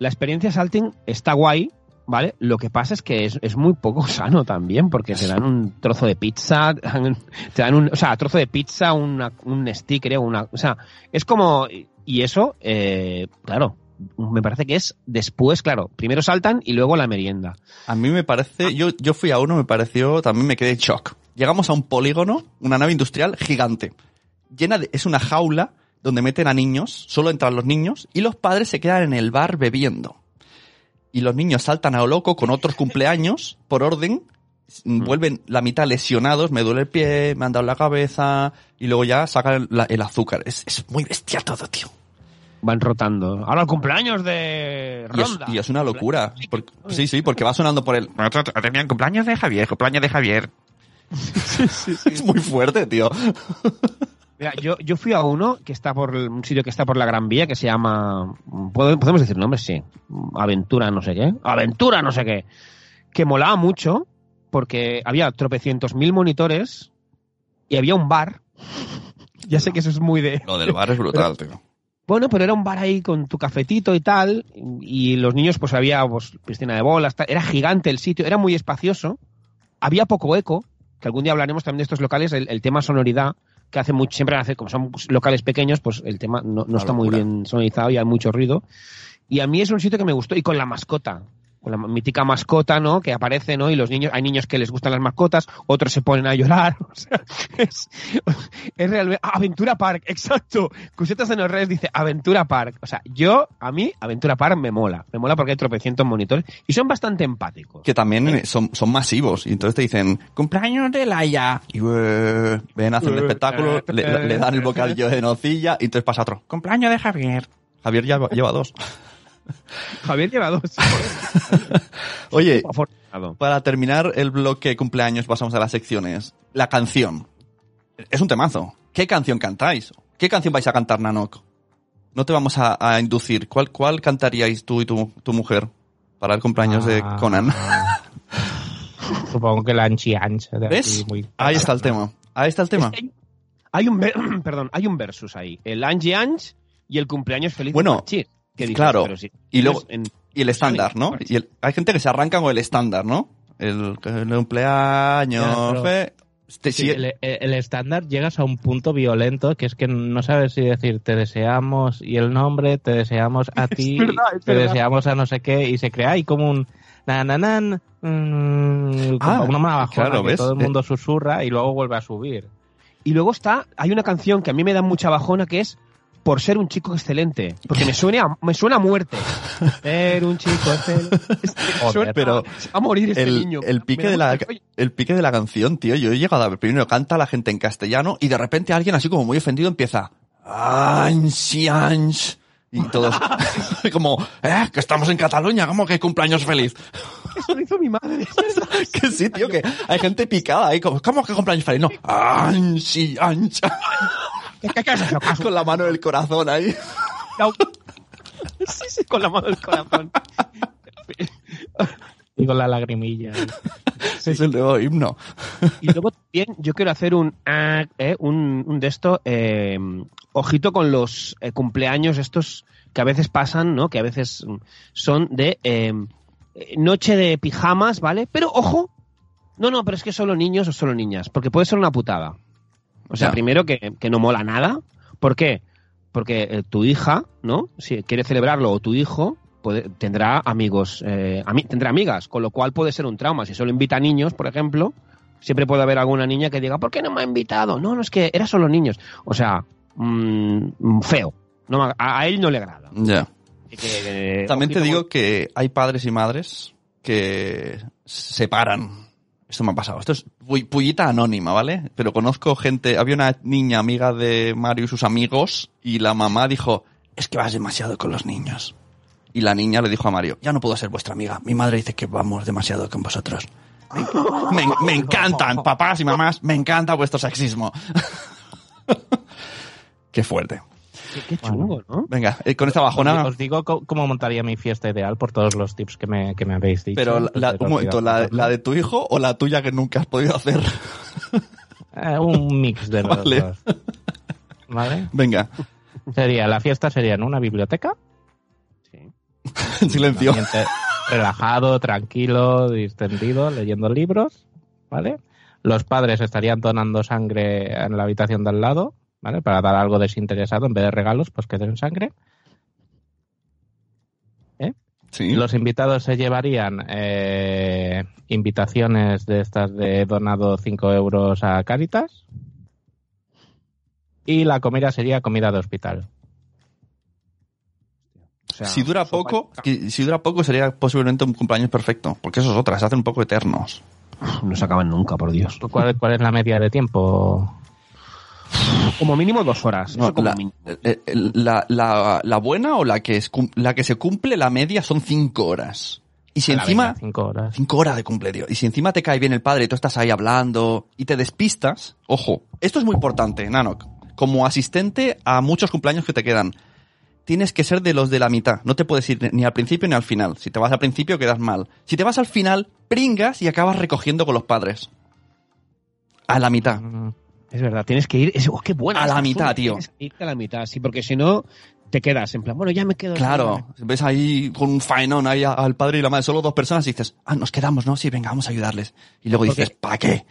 B: La experiencia salting está guay, ¿vale? Lo que pasa es que es, es muy poco sano también, porque te dan un trozo de pizza, te dan un, o sea, trozo de pizza, una- un sticker, una, o sea, es como, y eso, eh, claro, me parece que es después, claro, primero saltan y luego la merienda.
A: A mí me parece, yo, yo fui a uno, me pareció, también me quedé en shock. Llegamos a un polígono, una nave industrial gigante. Llena de, es una jaula donde meten a niños, solo entran los niños, y los padres se quedan en el bar bebiendo. Y los niños saltan a lo loco con otros cumpleaños, por orden,
B: Mm.
A: vuelven la mitad lesionados, me duele el pie, me han dado la cabeza, y luego ya sacan la- el azúcar. Es, es muy bestia todo, tío.
B: Van rotando. Ahora el cumpleaños de
A: Y es,
B: Ronda.
A: y es una locura. Porque- sí, sí, porque va sonando por el... Tenían cumpleaños de Javier, cumpleaños de Javier. Es muy fuerte, tío.
B: Mira, yo, yo fui a uno que está por el- un sitio que está por la Gran Vía que se llama. ¿pod- ¿Podemos decir nombres? Sí. Aventura no sé qué. Aventura no sé qué. Que molaba mucho porque había tropecientos mil monitores y había un bar. Ya sé que eso es muy de.
A: Lo del bar es brutal, tío.
B: Bueno, pero era un bar ahí con tu cafetito y tal. Y los niños, pues había pues, piscina de bolas. tal. Era gigante el sitio, era muy espacioso. Había poco eco, que algún día hablaremos también de estos locales, el, el tema sonoridad, que hace mucho, siempre hace, como son locales pequeños, pues el tema no, no está muy bien sonorizado y hay mucho ruido. Y a mí es un sitio que me gustó, y con la mascota. Con la mítica mascota, ¿no? Que aparece, ¿no? Y los niños, hay niños que les gustan las mascotas, otros se ponen a llorar. O sea, es, es realmente. ah, Aventura Park, exacto. Cusetas en los redes dice Aventura Park. O sea, yo, a mí, Aventura Park me mola. Me mola porque hay tropecientos monitores y son bastante empáticos.
A: Que también son, son masivos. Y entonces te dicen, cumpleaños de Laia. Y eh, ven, hacen el espectáculo, le, le dan el bocadillo de nocilla y entonces pasa otro. Cumpleaños de Javier. Javier ya lleva dos.
B: Javier lleva dos.
A: Oye, para terminar el bloque cumpleaños pasamos a las secciones. La canción. Es un temazo. ¿Qué canción cantáis? ¿Qué canción vais a cantar, Nanok? No te vamos a, a inducir. ¿Cuál, ¿Cuál cantaríais tú y tu, tu mujer para el cumpleaños de
C: Ah,
A: Conan?
C: Supongo que la Anchi Anch. de
A: ¿Ves?
C: aquí muy-
A: Ahí está el tema. Ahí está el tema.
B: Es que hay, hay un perdón, hay un versus ahí. El Angie Ange y el cumpleaños feliz
A: Bueno,
B: de. Que dices,
A: claro.
B: pero si-
A: Y luego-
B: en-
A: Y el estándar, ¿no? Y el- hay gente que se arranca con el estándar, ¿no? El, el cumpleaños. Este,
C: Sí, el, el estándar llegas a un punto violento que es que no sabes si decir te deseamos y el nombre, te deseamos a ti,
B: verdad,
C: te
B: verdad.
C: deseamos a no sé qué y se crea ahí como un nananan, mm,
A: Ah,
C: una bajona
A: claro,
C: que
A: ¿ves?
C: todo el
A: Eh.
C: mundo susurra y luego vuelve a subir.
B: Y luego está, hay una canción que a mí me da mucha bajona que es Por ser un chico excelente. Porque me suena, a- me suena a muerte. Ser un chico excelente.
C: Joder,
A: pero
B: a, morir este
A: el,
B: niño.
A: el
B: Me
A: pique de la, el pique de la canción, tío. Yo he llegado a ver, primero canta la gente en castellano y de repente alguien así como muy ofendido empieza Ansi, ans. Y todos como, eh, que estamos en Cataluña, ¿cómo que cumpleaños feliz?
B: Eso lo hizo mi madre.
A: que sí, tío, que hay gente picada ahí, como, ¿cómo que cumpleaños feliz? No, ansi, ans.
B: ¿Qué- qué- qué es eso?
A: Con la mano del corazón ahí.
B: Sí, sí, con la mano del corazón.
C: Y con la lagrimilla.
A: Es el nuevo himno.
B: Y luego también yo quiero hacer un ah, eh, un, un de esto eh, ojito con los eh, cumpleaños estos que a veces pasan, ¿no? Que a veces son de noche de pijamas, ¿vale? Pero ojo, no, no, pero es que solo niños o solo niñas, porque puede ser una putada. O sea,
A: Ya.
B: primero que, que no mola nada. ¿Por qué? Porque eh, tu hija, ¿no? Si quiere celebrarlo o tu hijo puede- tendrá amigos, eh, ami- tendrá amigas, con lo cual puede ser un trauma. Si solo invita a niños, por ejemplo, Siempre puede haber alguna niña que diga, ¿por qué no me ha invitado? No, no, es que era solo niños. O sea, mm, feo. No, me- a, a él no le agrada.
A: Ya.
B: Que- que-
A: También te digo que hay padres y madres que se separan. Esto me ha pasado. Esto es pu- pullita anónima, ¿vale? Pero conozco gente. Había una niña amiga de Mario y sus amigos y la mamá dijo, es que vas demasiado con los niños. Y la niña le dijo a Mario, ya no puedo ser vuestra amiga. Mi madre dice que vamos demasiado con vosotros. Me, me- me encantan, papás y mamás, me encanta vuestro sexismo. Qué fuerte.
B: Qué, ¿no?
A: Venga, eh, con esta bajona...
C: Os digo cómo montaría mi fiesta ideal por todos los tips que me, que me habéis dicho.
A: Pero la- la-
C: Entonces,
A: un momento, la, la de tu hijo o la tuya que nunca has podido hacer?
C: Eh, un mix de los
A: Vale.
C: dos. ¿Vale?
A: Venga,
C: Sería, la fiesta sería en una biblioteca.
B: Sí.
A: en silencio.
C: relajado, tranquilo, distendido, leyendo libros, ¿vale? Los padres estarían donando sangre en la habitación de al lado, ¿vale? Para dar algo desinteresado, en vez de regalos, pues que den sangre.
A: Sí.
C: Los invitados se llevarían eh, invitaciones de estas de donado 5 euros a Caritas. Y la comida sería comida de hospital.
B: O sea,
A: si dura poco,
B: y-
A: si dura poco sería posiblemente un cumpleaños perfecto, porque eso es otra, se hacen un poco eternos.
B: No se acaban nunca, por Dios.
C: ¿Cuál, cuál es la media de tiempo?
B: Como mínimo dos horas.
A: No,
B: eso como
A: la,
B: mínimo.
A: eh, eh, la- la- la buena o la que, es, la que se cumple la media son cinco horas. Y si encima...
C: venga, cinco horas.
A: Cinco horas de cumple, tío. Y si encima te cae bien el padre y tú estás ahí hablando y te despistas, ojo, esto es muy importante, Nanok. Como asistente a muchos cumpleaños que te quedan, tienes que ser de los de la mitad. No te puedes ir ni al principio ni al final. Si te vas al principio quedas mal. Si te vas al final, pringas y acabas recogiendo con los padres. A la mitad.
B: Es verdad, tienes que ir. Es, oh, qué buena.
A: A la mitad, tío.
B: Tienes que irte a la mitad, sí, porque si no, te quedas en plan, bueno, ya me quedo.
A: Claro, ves ahí con un faenón ahí al padre y la madre, solo dos personas y dices, ah, nos quedamos, ¿no? Sí, venga, vamos a ayudarles. Y luego
B: Porque-
A: dices, ¿para qué?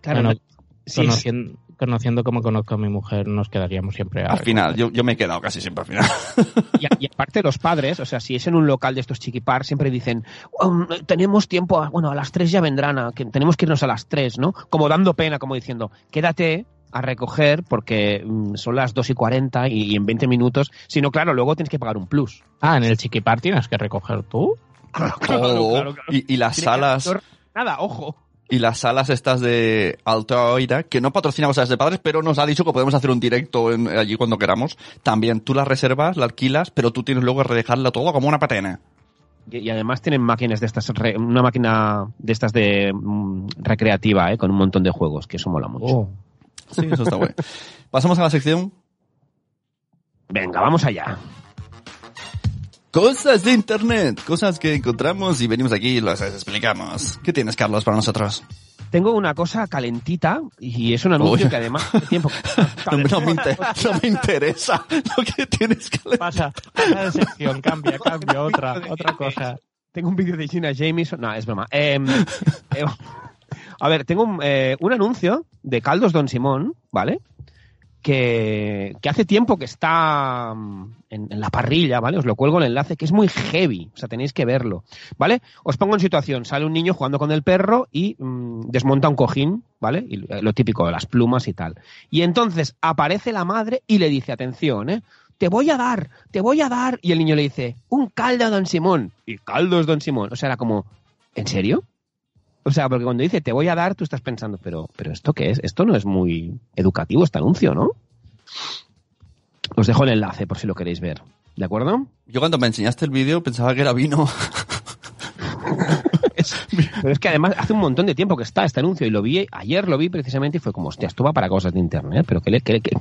B: Claro,
C: Bueno,
B: no- sí, es-
C: conociendo, conociendo como conozco a mi mujer, nos quedaríamos siempre a
A: Al final, yo, yo me he quedado casi siempre al final.
B: y, aparte los padres, o sea, si es en un local de estos chiquipar, siempre dicen, "Um, tenemos tiempo, a- bueno, a las tres ya vendrán, a- que tenemos que irnos a las tres, ¿no? Como dando pena, como diciendo, quédate a recoger porque mm, son las 2 y 40 y, y en 20 minutos, si no, claro, luego tienes que pagar un plus.
C: Ah, en el chiquipar tienes que recoger tú.
B: Claro,
A: Oh, Y, y las salas...
B: Nada, ojo.
A: Y las salas estas de Alta Oira, que no patrocinamos a las de padres, pero nos ha dicho que podemos hacer un directo en- allí cuando queramos. También tú las reservas, la alquilas, pero tú tienes luego que redejarla todo como una patena.
B: Y, y además tienen máquinas de estas, re- una máquina de estas de mm, recreativa, ¿eh? con un montón de juegos, que eso mola mucho.
C: Oh.
A: Sí, eso está bueno. Pasamos a la sección
B: Venga, vamos allá.
A: Cosas de Internet, cosas que encontramos y venimos aquí y las explicamos. ¿Qué tienes, Carlos, para nosotros?
B: Tengo una cosa calentita y es un anuncio
A: Uy.
B: que además tiempo
A: No, no me, inter- no me interesa lo que tienes leer.
C: Pasa, pasa de sección, cambia, cambia, otra, otra cosa.
B: tengo un vídeo de Gina Jameson. No, es broma. Em, eh, a ver, tengo un, eh, un anuncio de Caldos Don Simón, ¿vale? Que, hace tiempo que está mm, en, la parrilla, ¿vale? Os lo cuelgo el enlace, que es muy heavy, o sea, tenéis que verlo, ¿vale? Os pongo en situación, sale un niño jugando con el perro y mm, desmonta un cojín, ¿vale? Y lo típico, las plumas y tal. Y entonces aparece la madre y le dice, atención, ¿eh? Te voy a dar, te voy a dar. Y el niño le dice, un caldo Don Simón. Y caldo es Don Simón. O sea, era como, ¿en serio? O sea, porque cuando dice te voy a dar, tú estás pensando, pero, pero ¿esto qué es? Esto no es muy educativo, este anuncio, ¿no? Os dejo el enlace por si lo queréis ver. ¿De acuerdo?
A: Yo cuando me enseñaste el vídeo pensaba que era vino.
B: Pero es que además hace un montón de tiempo que está este anuncio y lo vi, ayer lo vi precisamente y fue como, hostia, esto va para cosas de internet, pero que le, que, que-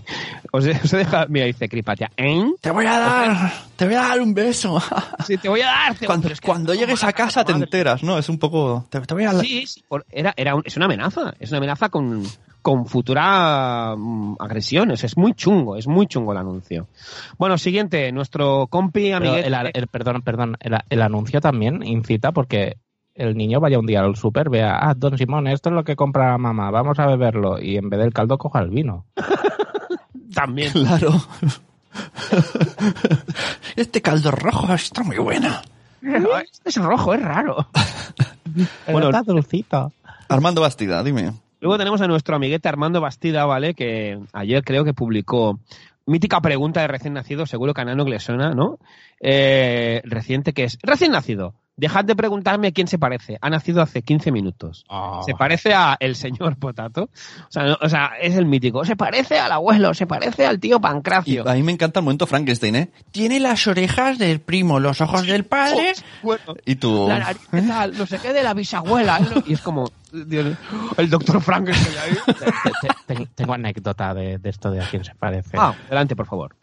B: os, he- os he dejado, mira, dice Cripatia, ¿eh?
A: Te voy a dar, te voy a dar un beso.
B: Sí, te voy a dar. te-
A: Cuando,
B: pero es que-
A: cuando llegues a casa te enteras, ¿no? Es un poco... Te, te voy a...
B: Sí, sí, por- era, era un- es una amenaza, es una amenaza con, con futura mm, agresiones, es muy chungo, es muy chungo el anuncio. Bueno, siguiente, nuestro compi
C: Pero
B: amiguete.
C: el, el- perdón, perdón, el, el anuncio también incita porque el niño vaya un día al súper, vea, ah, don Simón, esto es lo que compra mamá, vamos a beberlo, y en vez del caldo coja el vino.
B: también.
A: Claro. Este caldo rojo está muy bueno.
B: Este es rojo, es raro. Bueno,
C: está dulcito.
A: Armando Bastida, dime.
B: Luego tenemos a nuestro amiguete Armando Bastida, ¿vale? Que ayer creo que publicó mítica pregunta de recién nacido, seguro que a Nano le suena, ¿no? Eh, reciente que es, recién nacido, dejad de preguntarme a quién se parece, ha nacido hace 15 minutos.
C: Oh.
B: Se parece a el señor Potato, o sea, no- o sea, es el mítico, se parece al abuelo, se parece al tío
A: Y
B: Pancracio.
A: a mí me encanta el momento Frankenstein, ¿eh? Tiene las orejas del primo, los ojos del padre.
B: Bueno,
A: Y tú...
B: la nariz ¿qué tal? no sé qué de la bisabuela, ¿no? y es como, Dios el doctor Frankenstein ahí.
C: Te- te- tengo anécdota de, de esto de a quién se parece.
B: Ah, adelante, por favor.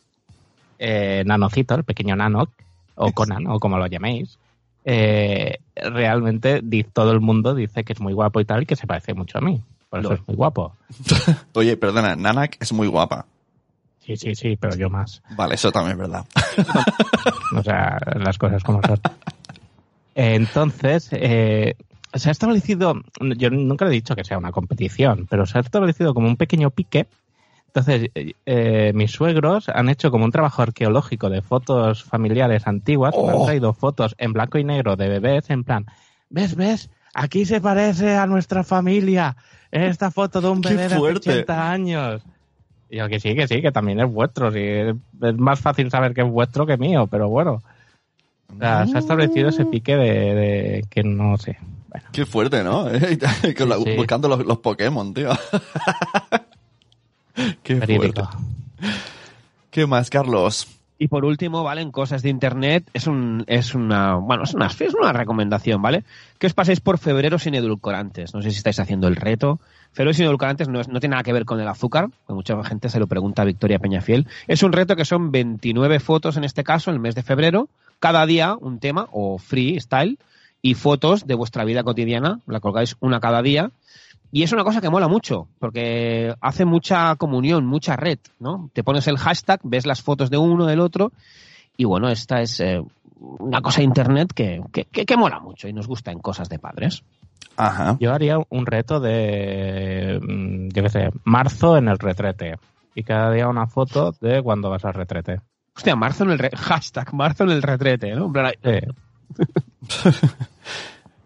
C: eh, Nanocito, el pequeño Nano, o Conan, o como lo llaméis, eh, realmente todo el mundo dice que es muy guapo y tal, y que se parece mucho a mí. Por eso es muy guapo.
A: Oye, perdona, Nanak es muy guapa.
C: Sí, sí, sí, pero yo más.
A: Vale, eso también es verdad.
C: O sea, las cosas como son. Entonces, eh, se ha establecido, yo nunca he dicho que sea una competición, pero se ha establecido como un pequeño pique. Entonces, eh, eh, mis suegros han hecho como un trabajo arqueológico de fotos familiares antiguas, me han
A: Oh.
C: traído fotos en blanco y negro de bebés, en plan, ¿ves, ves? Aquí se parece a nuestra familia. Esta foto de un
A: ¡Qué
C: bebé de
A: fuerte!
C: 80 años. Y yo que sí, que sí, que también es vuestro. Sí, es más fácil saber que es vuestro que mío, pero bueno. O sea, se ha establecido ese pique de, de que no sé. Bueno,
A: Qué fuerte, ¿no? Buscando los, los Pokémon, tío. Qué fuerte. ¿Qué más, Carlos?
B: Y por último, ¿vale? En cosas de internet, es un, es una, bueno, es una, es una recomendación, ¿vale? Que os paséis por febrero sin edulcorantes. No sé si estáis haciendo el reto. Febrero sin edulcorantes no, es- no tiene nada que ver con el azúcar, que mucha gente se lo pregunta a Victoria Peñafiel. Es un reto que son 29 fotos en este caso, en el mes de febrero. Cada día un tema, o freestyle, y fotos de vuestra vida cotidiana. La colgáis una cada día. Y es una cosa que mola mucho, porque hace mucha comunión, mucha red, ¿no? Te pones el hashtag, ves las fotos de uno, del otro, y bueno, esta es eh, una cosa de internet que, que, que- que mola mucho y nos gusta en cosas de padres.
A: Ajá.
C: Yo haría un reto de, mm, yo qué sé, marzo en el retrete. Y cada día una foto de cuando vas al retrete.
B: Hostia, marzo en el re- hashtag, marzo en el retrete, ¿no? En plan,
C: Sí.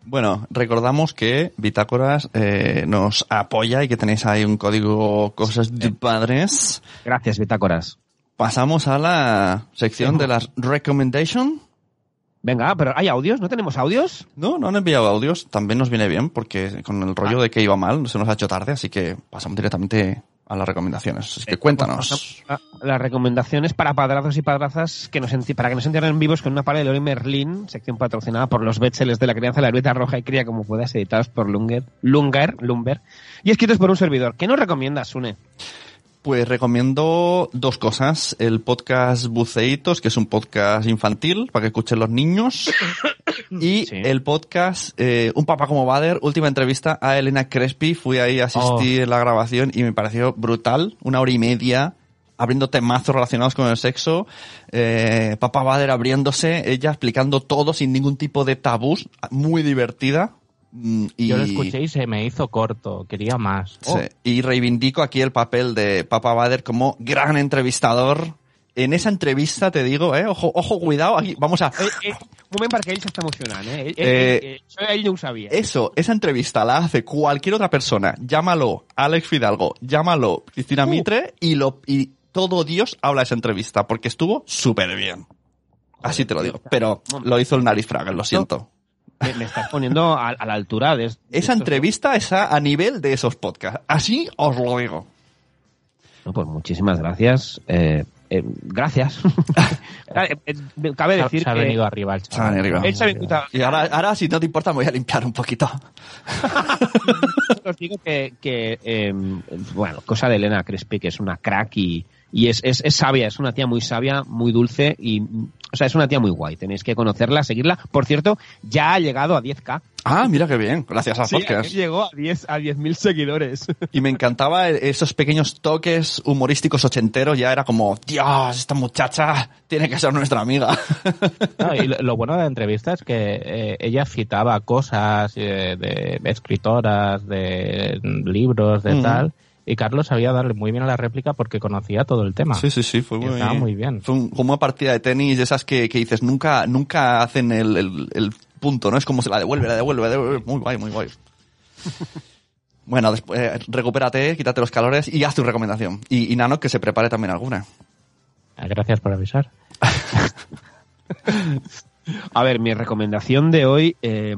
A: Bueno, recordamos que Bitácoras eh, nos apoya y que tenéis ahí un código cosas de padres.
B: Gracias, Bitácoras.
A: Pasamos a la sección de las recommendation.
B: Venga, pero ¿hay audios? ¿No tenemos audios?
A: No, no han enviado audios. También nos viene bien porque con el rollo de que iba mal se nos ha hecho tarde, así que pasamos directamente a las recomendaciones. Así que cuéntanos.
B: Ah, Las recomendaciones para padrazos y padrazas que nos para que nos entierren vivos con una pala de Leroy Merlin, sección patrocinada por los Betzeles de la crianza, la Lueta Roja y Cría como puedas, editados por Lunger, Lunger, Lumber, y escritos por un servidor. ¿Qué nos recomiendas, Sune?
A: Pues recomiendo dos cosas. El podcast Buceitos, que es un podcast infantil para que escuchen los niños. Y
B: Sí.
A: el podcast eh, Un papá como Bader, última entrevista a Elena Crespi. Fui ahí a asistir a la grabación y me pareció brutal. Una hora y media abriendo temazos relacionados con el sexo. Eh, papá Bader abriéndose, ella explicando todo sin ningún tipo de tabús. Muy divertida. Mm, Y...
C: Yo lo escuché y se me hizo corto, quería más.
A: Sí. Y reivindico aquí el papel de Papa Bader como gran entrevistador. En esa entrevista te digo, eh, ojo, ojo, cuidado, aquí vamos a...
B: Eh, eh, un momento para que él se está emocionando, ¿eh?
A: Eh,
B: él- yo él no sabía.
A: Eso, esa entrevista la hace cualquier otra persona. Llámalo Alex Fidalgo, llámalo Cristina
B: Uh.
A: Mitre y lo y todo Dios habla de esa entrevista porque estuvo súper bien. Así te lo digo. Pero lo hizo el Nariz Fraga, lo siento.
B: Me, me estás poniendo a, a la altura de... de
A: Esa
B: estos-
A: entrevista está a nivel de esos podcasts. Así os lo digo.
B: No, pues muchísimas gracias. Eh, eh, gracias. Eh, cabe
C: Se ha-
B: decir
C: se ha
B: que...
C: venido arriba el
A: Se ha venido
C: chaval.
A: arriba.
B: Él se ha venido-
A: Y ahora, ahora, si no te importa, me voy a limpiar un poquito.
B: os digo que, que, eh, bueno, cosa de Elena Crespi, que es una crack y, y es, es, es sabia, es una tía muy sabia, muy dulce y, o sea, es una tía muy guay. Tenéis que conocerla, seguirla. Por cierto, ya ha llegado a 10k.
A: Ah, mira qué bien, gracias al
B: Sí,
A: podcast.
B: llegó a 10 a 10.000 seguidores.
A: Y me encantaba esos pequeños toques humorísticos ochenteros. Ya era como, Dios, esta muchacha tiene que ser nuestra amiga.
C: No, y lo, lo bueno de la entrevista es que eh, ella citaba cosas eh, de, de escritoras, de libros, de tal, y Carlos sabía darle muy bien a la réplica porque conocía todo el tema.
A: Sí, sí, sí, fue muy,
C: estaba muy bien.
A: Fue un- como una partida de tenis de esas que, que dices, nunca, nunca hacen el, el- el punto, ¿no? Es como se la devuelve, la devuelve, la devuelve. Muy guay, muy guay. Bueno, después, eh, recupérate, quítate los calores y haz tu recomendación. Y, y Nano que se prepare también alguna.
C: Gracias por avisar.
B: A ver, mi recomendación de hoy, eh,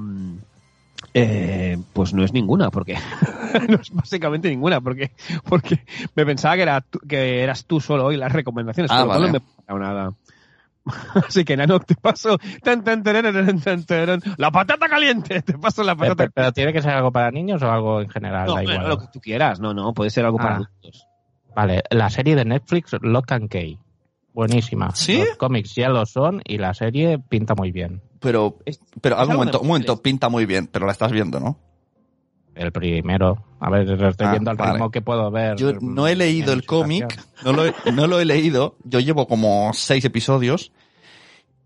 B: eh, pues no es ninguna, porque no es básicamente ninguna, porque porque me pensaba que era tú- que eras tú solo hoy las recomendaciones,
A: Ah, vale.
B: no me he pasado nada. Así que Nano, te paso tan, tan, tararán, tan, tararán, la patata caliente, te paso la
C: Pero,
B: patata
C: pero tiene que ser algo para niños o algo en general,
B: No,
C: da igual.
B: lo que tú quieras, no, no, puede ser algo para
C: Ah.
B: adultos.
C: Vale, la serie de Netflix Lock and Key. Buenísima.
A: ¿Sí?
C: Los cómics ya lo son y la serie pinta muy bien.
A: Pero, pero, un momento, un momento, pinta muy bien, pero la estás viendo, ¿no?
C: El primero. A ver, lo estoy
A: Ah,
C: viendo al
A: vale.
C: ritmo que puedo ver.
A: Yo no he leído
C: en
A: el cómic, no lo, he, no lo he leído, yo llevo como seis episodios.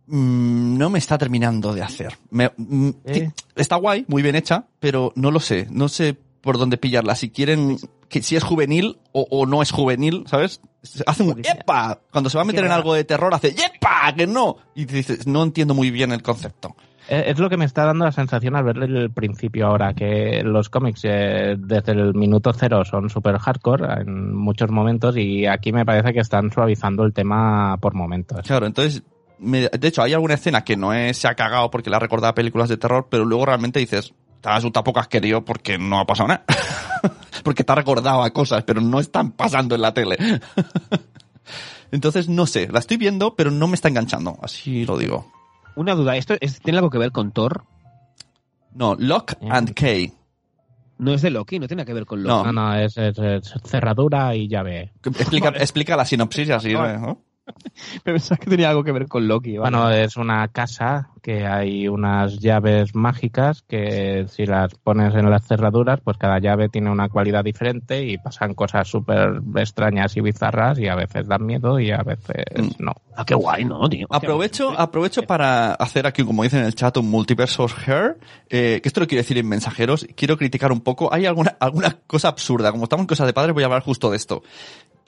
A: Mm, No me está terminando de hacer. Me- mm,
C: ¿Eh?
A: Está guay, muy bien hecha, pero no lo sé, no sé por dónde pillarla. Si quieren, que si es juvenil o, o no es juvenil, ¿sabes? Hace un
C: Policía.
A: ¡epa! Cuando se va a meter en algo de terror, hace ¡epa! Que no. Y dices, no entiendo muy bien el concepto.
C: Eh, Es lo que me está dando la sensación al ver el principio ahora, que los cómics eh, desde el minuto cero son súper hardcore en muchos momentos y aquí me parece que están suavizando el tema por momentos.
A: Claro, entonces, me- de hecho, hay alguna escena que no es, se ha cagado porque la ha recordado a películas de terror, pero luego realmente dices, te has un tapo querido porque no ha pasado nada. porque te ha recordado a cosas, pero no están pasando en la tele. entonces, no sé, la estoy viendo, pero no me está enganchando, así lo digo.
B: Una duda, ¿esto es- tiene algo que ver con Thor?
A: No, Lock
C: Bien.
A: and Key.
B: No es de Loki, no tiene que ver con Loki.
A: No.
C: No, no, es, es- es cerradura y llave.
A: Explica, explica la sinopsis y así,
B: Vale.
A: ¿no?
B: Pensaba que tenía algo que ver con Loki. vale.
C: Bueno, es una casa que hay unas llaves mágicas que si las pones en las cerraduras, pues cada llave tiene una cualidad diferente y pasan cosas súper extrañas y bizarras y a veces dan miedo y a veces
A: Mm.
C: no.
B: Ah, qué guay, ¿no, tío?
A: Aprovecho, aprovecho para hacer aquí, como dicen en el chat, un multiverso hair, eh, que esto lo quiero decir en mensajeros, quiero criticar un poco, hay alguna, alguna cosa absurda, como estamos en cosas de padres voy a hablar justo de esto.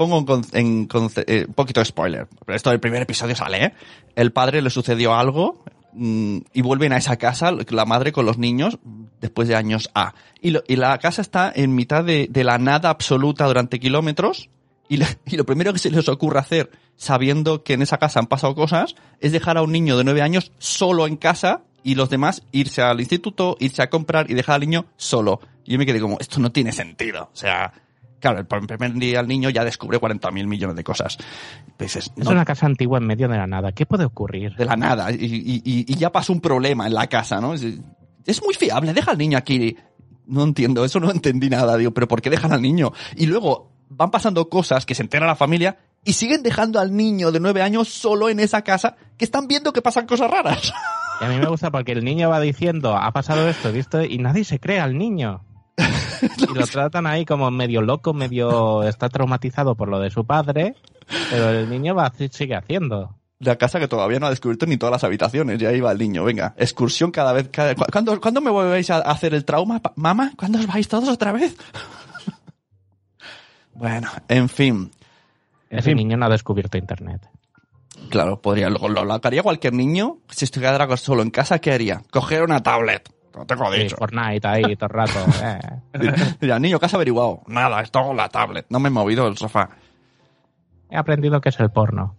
A: Pongo eh, un poquito de spoiler, pero esto del primer episodio sale, ¿eh? El padre le sucedió algo mm, y vuelven a esa casa, la madre con los niños, después de años A. Y, la casa está en mitad de, la nada absoluta durante kilómetros, y lo primero que se les ocurre hacer, sabiendo que en esa casa han pasado cosas, es dejar a un niño de nueve años solo en casa y los demás irse al instituto, irse a comprar y dejar al niño solo. Y yo me quedé como, esto no tiene sentido. O sea, claro, el primer día el niño ya descubre 40.000 millones de cosas. Dices,
C: Es
A: no,
C: una casa antigua en medio de la nada. ¿Qué puede ocurrir?
A: de la nada. Y, y- y- y ya pasó un problema en la casa, ¿no? Es, es muy fiable, deja al niño aquí. No entiendo, eso no entendí nada. Digo, pero ¿por qué dejan al niño? Y luego van pasando cosas que se entera la familia y siguen dejando al niño de nueve años solo en esa casa que están viendo que pasan cosas raras.
C: Y a mí me gusta porque el niño va diciendo, ha pasado esto, visto, y nadie se cree al niño. Y lo tratan ahí como medio loco, medio está traumatizado por lo de su padre, pero el niño va sigue haciendo.
A: La casa que todavía no ha descubierto ni todas las habitaciones. Ya iba el niño. Venga, excursión cada vez. Cada, ¿cu- ¿cuándo, ¿Cuándo me vais a hacer el trauma? Mamá, ¿cuándo os vais todos otra vez? bueno, en fin.
C: Ese
B: fin.
C: niño no ha descubierto internet.
A: Claro, podría. Lo, lo, haría cualquier niño, si estuviera solo en casa, ¿qué haría? Coger una tablet. No te lo he
C: Sí,
A: dicho.
C: Fortnite ahí todo el rato. eh.
A: Niño, ¿qué has averiguado? Nada, es todo la tablet. No me he movido del sofá.
C: He aprendido que es el porno.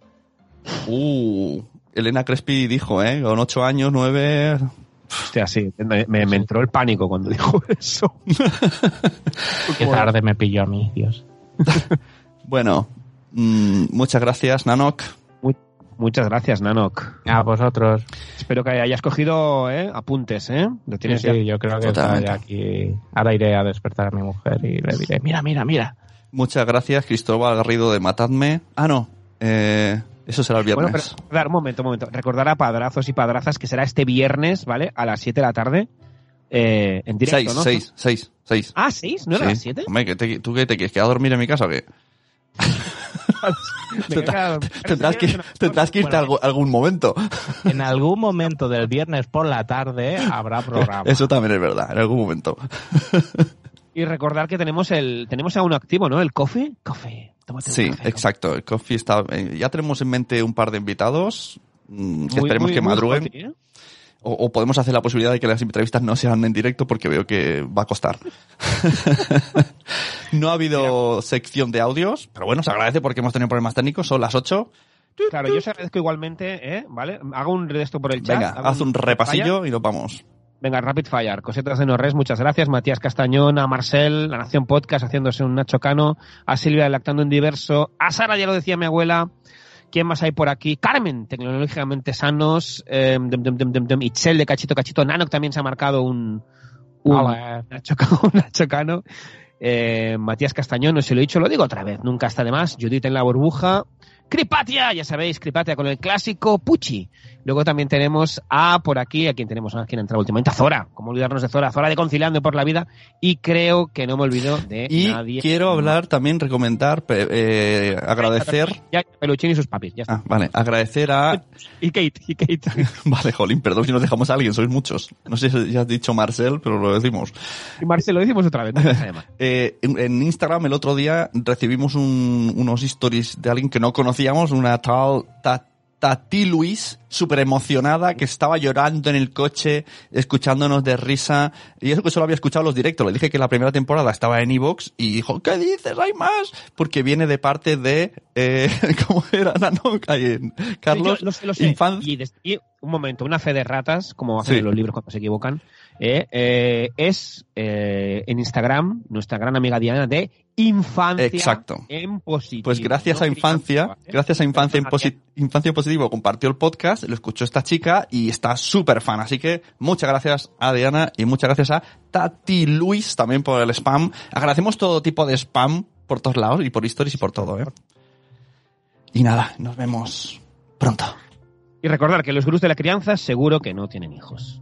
A: Uh, Elena Crespi dijo, ¿eh? Con ocho años, nueve...
B: Hostia, sí, me, me- me entró el pánico cuando dijo eso.
C: Qué tarde me pilló a mí, Dios.
A: Bueno, mm, muchas gracias, Nanok.
B: Mu- Muchas gracias, Nanok.
C: A vosotros.
B: Espero que hayas cogido ¿eh? apuntes, ¿eh? Lo
C: Sí,
B: tienes
C: sí,
B: ya.
C: yo creo que está
A: Totalmente.
C: ya aquí. Ahora iré a despertar a mi mujer y le diré, mira, mira, mira.
A: Muchas gracias, Cristóbal Garrido de Matadme. Ah, no. Eh, eso será el
B: Bueno,
A: viernes.
B: pero recordar, un momento, un momento. Recordar a padrazos y padrazas que será este viernes, ¿vale? A las 7 de la tarde. eh, en directo,
A: seis,
B: ¿no?
A: seis, seis, seis.
B: Ah, ¿6? ¿No era
A: Sí.
B: las 7?
A: Hombre, ¿qué te- ¿tú qué te quieres? ¿Que a dormir en mi casa o qué? Tendrás que, tendrás que irte a algún, momento.
C: En algún momento del viernes por la tarde habrá programa.
A: Eso también es verdad, en algún momento.
B: Y recordar que tenemos el tenemos a uno activo, ¿no? El coffee. Coffee. Tómate
A: Sí,
B: café,
A: exacto. El coffee está. eh, ya tenemos en mente un par de invitados mm, que
B: Muy-
A: esperemos
B: muy-
A: que madruguen.
B: ¿eh?
A: O, o podemos hacer la posibilidad de que las entrevistas no sean en directo porque veo que va a costar. no ha habido sección de audios, pero bueno, se agradece porque hemos tenido problemas técnicos. Son las 8.
B: Claro, yo os agradezco igualmente, ¿eh? ¿Vale? Hago un de esto por el chat.
A: Venga, haz un repasillo y nos vamos.
B: Venga, Rapid Fire. Cosetas de Norres, muchas gracias. Matías Castañón, a Marcel, La Nación Podcast haciéndose un Nacho Cano, a Silvia Lactando en Diverso, a Sara, ya lo decía mi abuela. ¿Quién más hay por aquí? Carmen, tecnológicamente sanos. Eh, dem, dem, dem, dem, dem, Itzel de Cachito Cachito. Nano que también se ha marcado un, un
C: Hola.
B: Un. Eh, Matías Castañón, no se lo he dicho, lo digo otra vez, nunca está de más. Judith en la burbuja. Cripatia, ya sabéis, Cripatia con el clásico Pucci. Luego también tenemos a por aquí, a quien tenemos a quien entra últimamente, a Zora. ¿Cómo olvidarnos de Zora? Zora de Conciliando por la Vida. Y creo que no me olvido de
A: Y
B: nadie.
A: quiero hablar también, recomendar, eh, agradecer.
B: Ya, Peluchín y sus papis, ya está.
A: Ah, vale, agradecer a.
B: Y Kate, y Kate.
A: Vale, Jolín, perdón si nos dejamos a alguien, sois muchos. No sé si ya has dicho Marcel, pero lo decimos.
B: Y Marcelo, lo decimos otra vez, no.
A: Eh, en, en Instagram el otro día recibimos un- unos stories de alguien que no conocíamos, una tal Ta- Tati Luis, súper emocionada, que estaba llorando en el coche, escuchándonos de risa. Y eso que solo había escuchado los directos. Le dije que la primera temporada estaba en Evox y dijo, ¿qué dices? ¿Hay más? Porque viene de parte de... Eh, ¿Cómo era? No, no, Carlos
B: Yo lo sé, lo sé.
A: Infanz-
B: Y, un momento, una fe de ratas, como hacen
A: Sí.
B: en los libros cuando se equivocan, eh, eh, es en Instagram, nuestra gran amiga Diana, de infancia
A: Exacto.
B: en positivo.
A: Pues gracias
B: No
A: a Infancia,
B: ¿eh?
A: gracias a Infancia en, Posi- Infancia en Positivo compartió el podcast, lo escuchó esta chica y está súper fan. Así que muchas gracias a Diana y muchas gracias a Tati Luis también por el spam. Agradecemos todo tipo de spam por todos lados y por stories y por todo, ¿eh? Y nada, nos vemos pronto.
B: Y recordar que los gurús de la crianza seguro que no tienen hijos.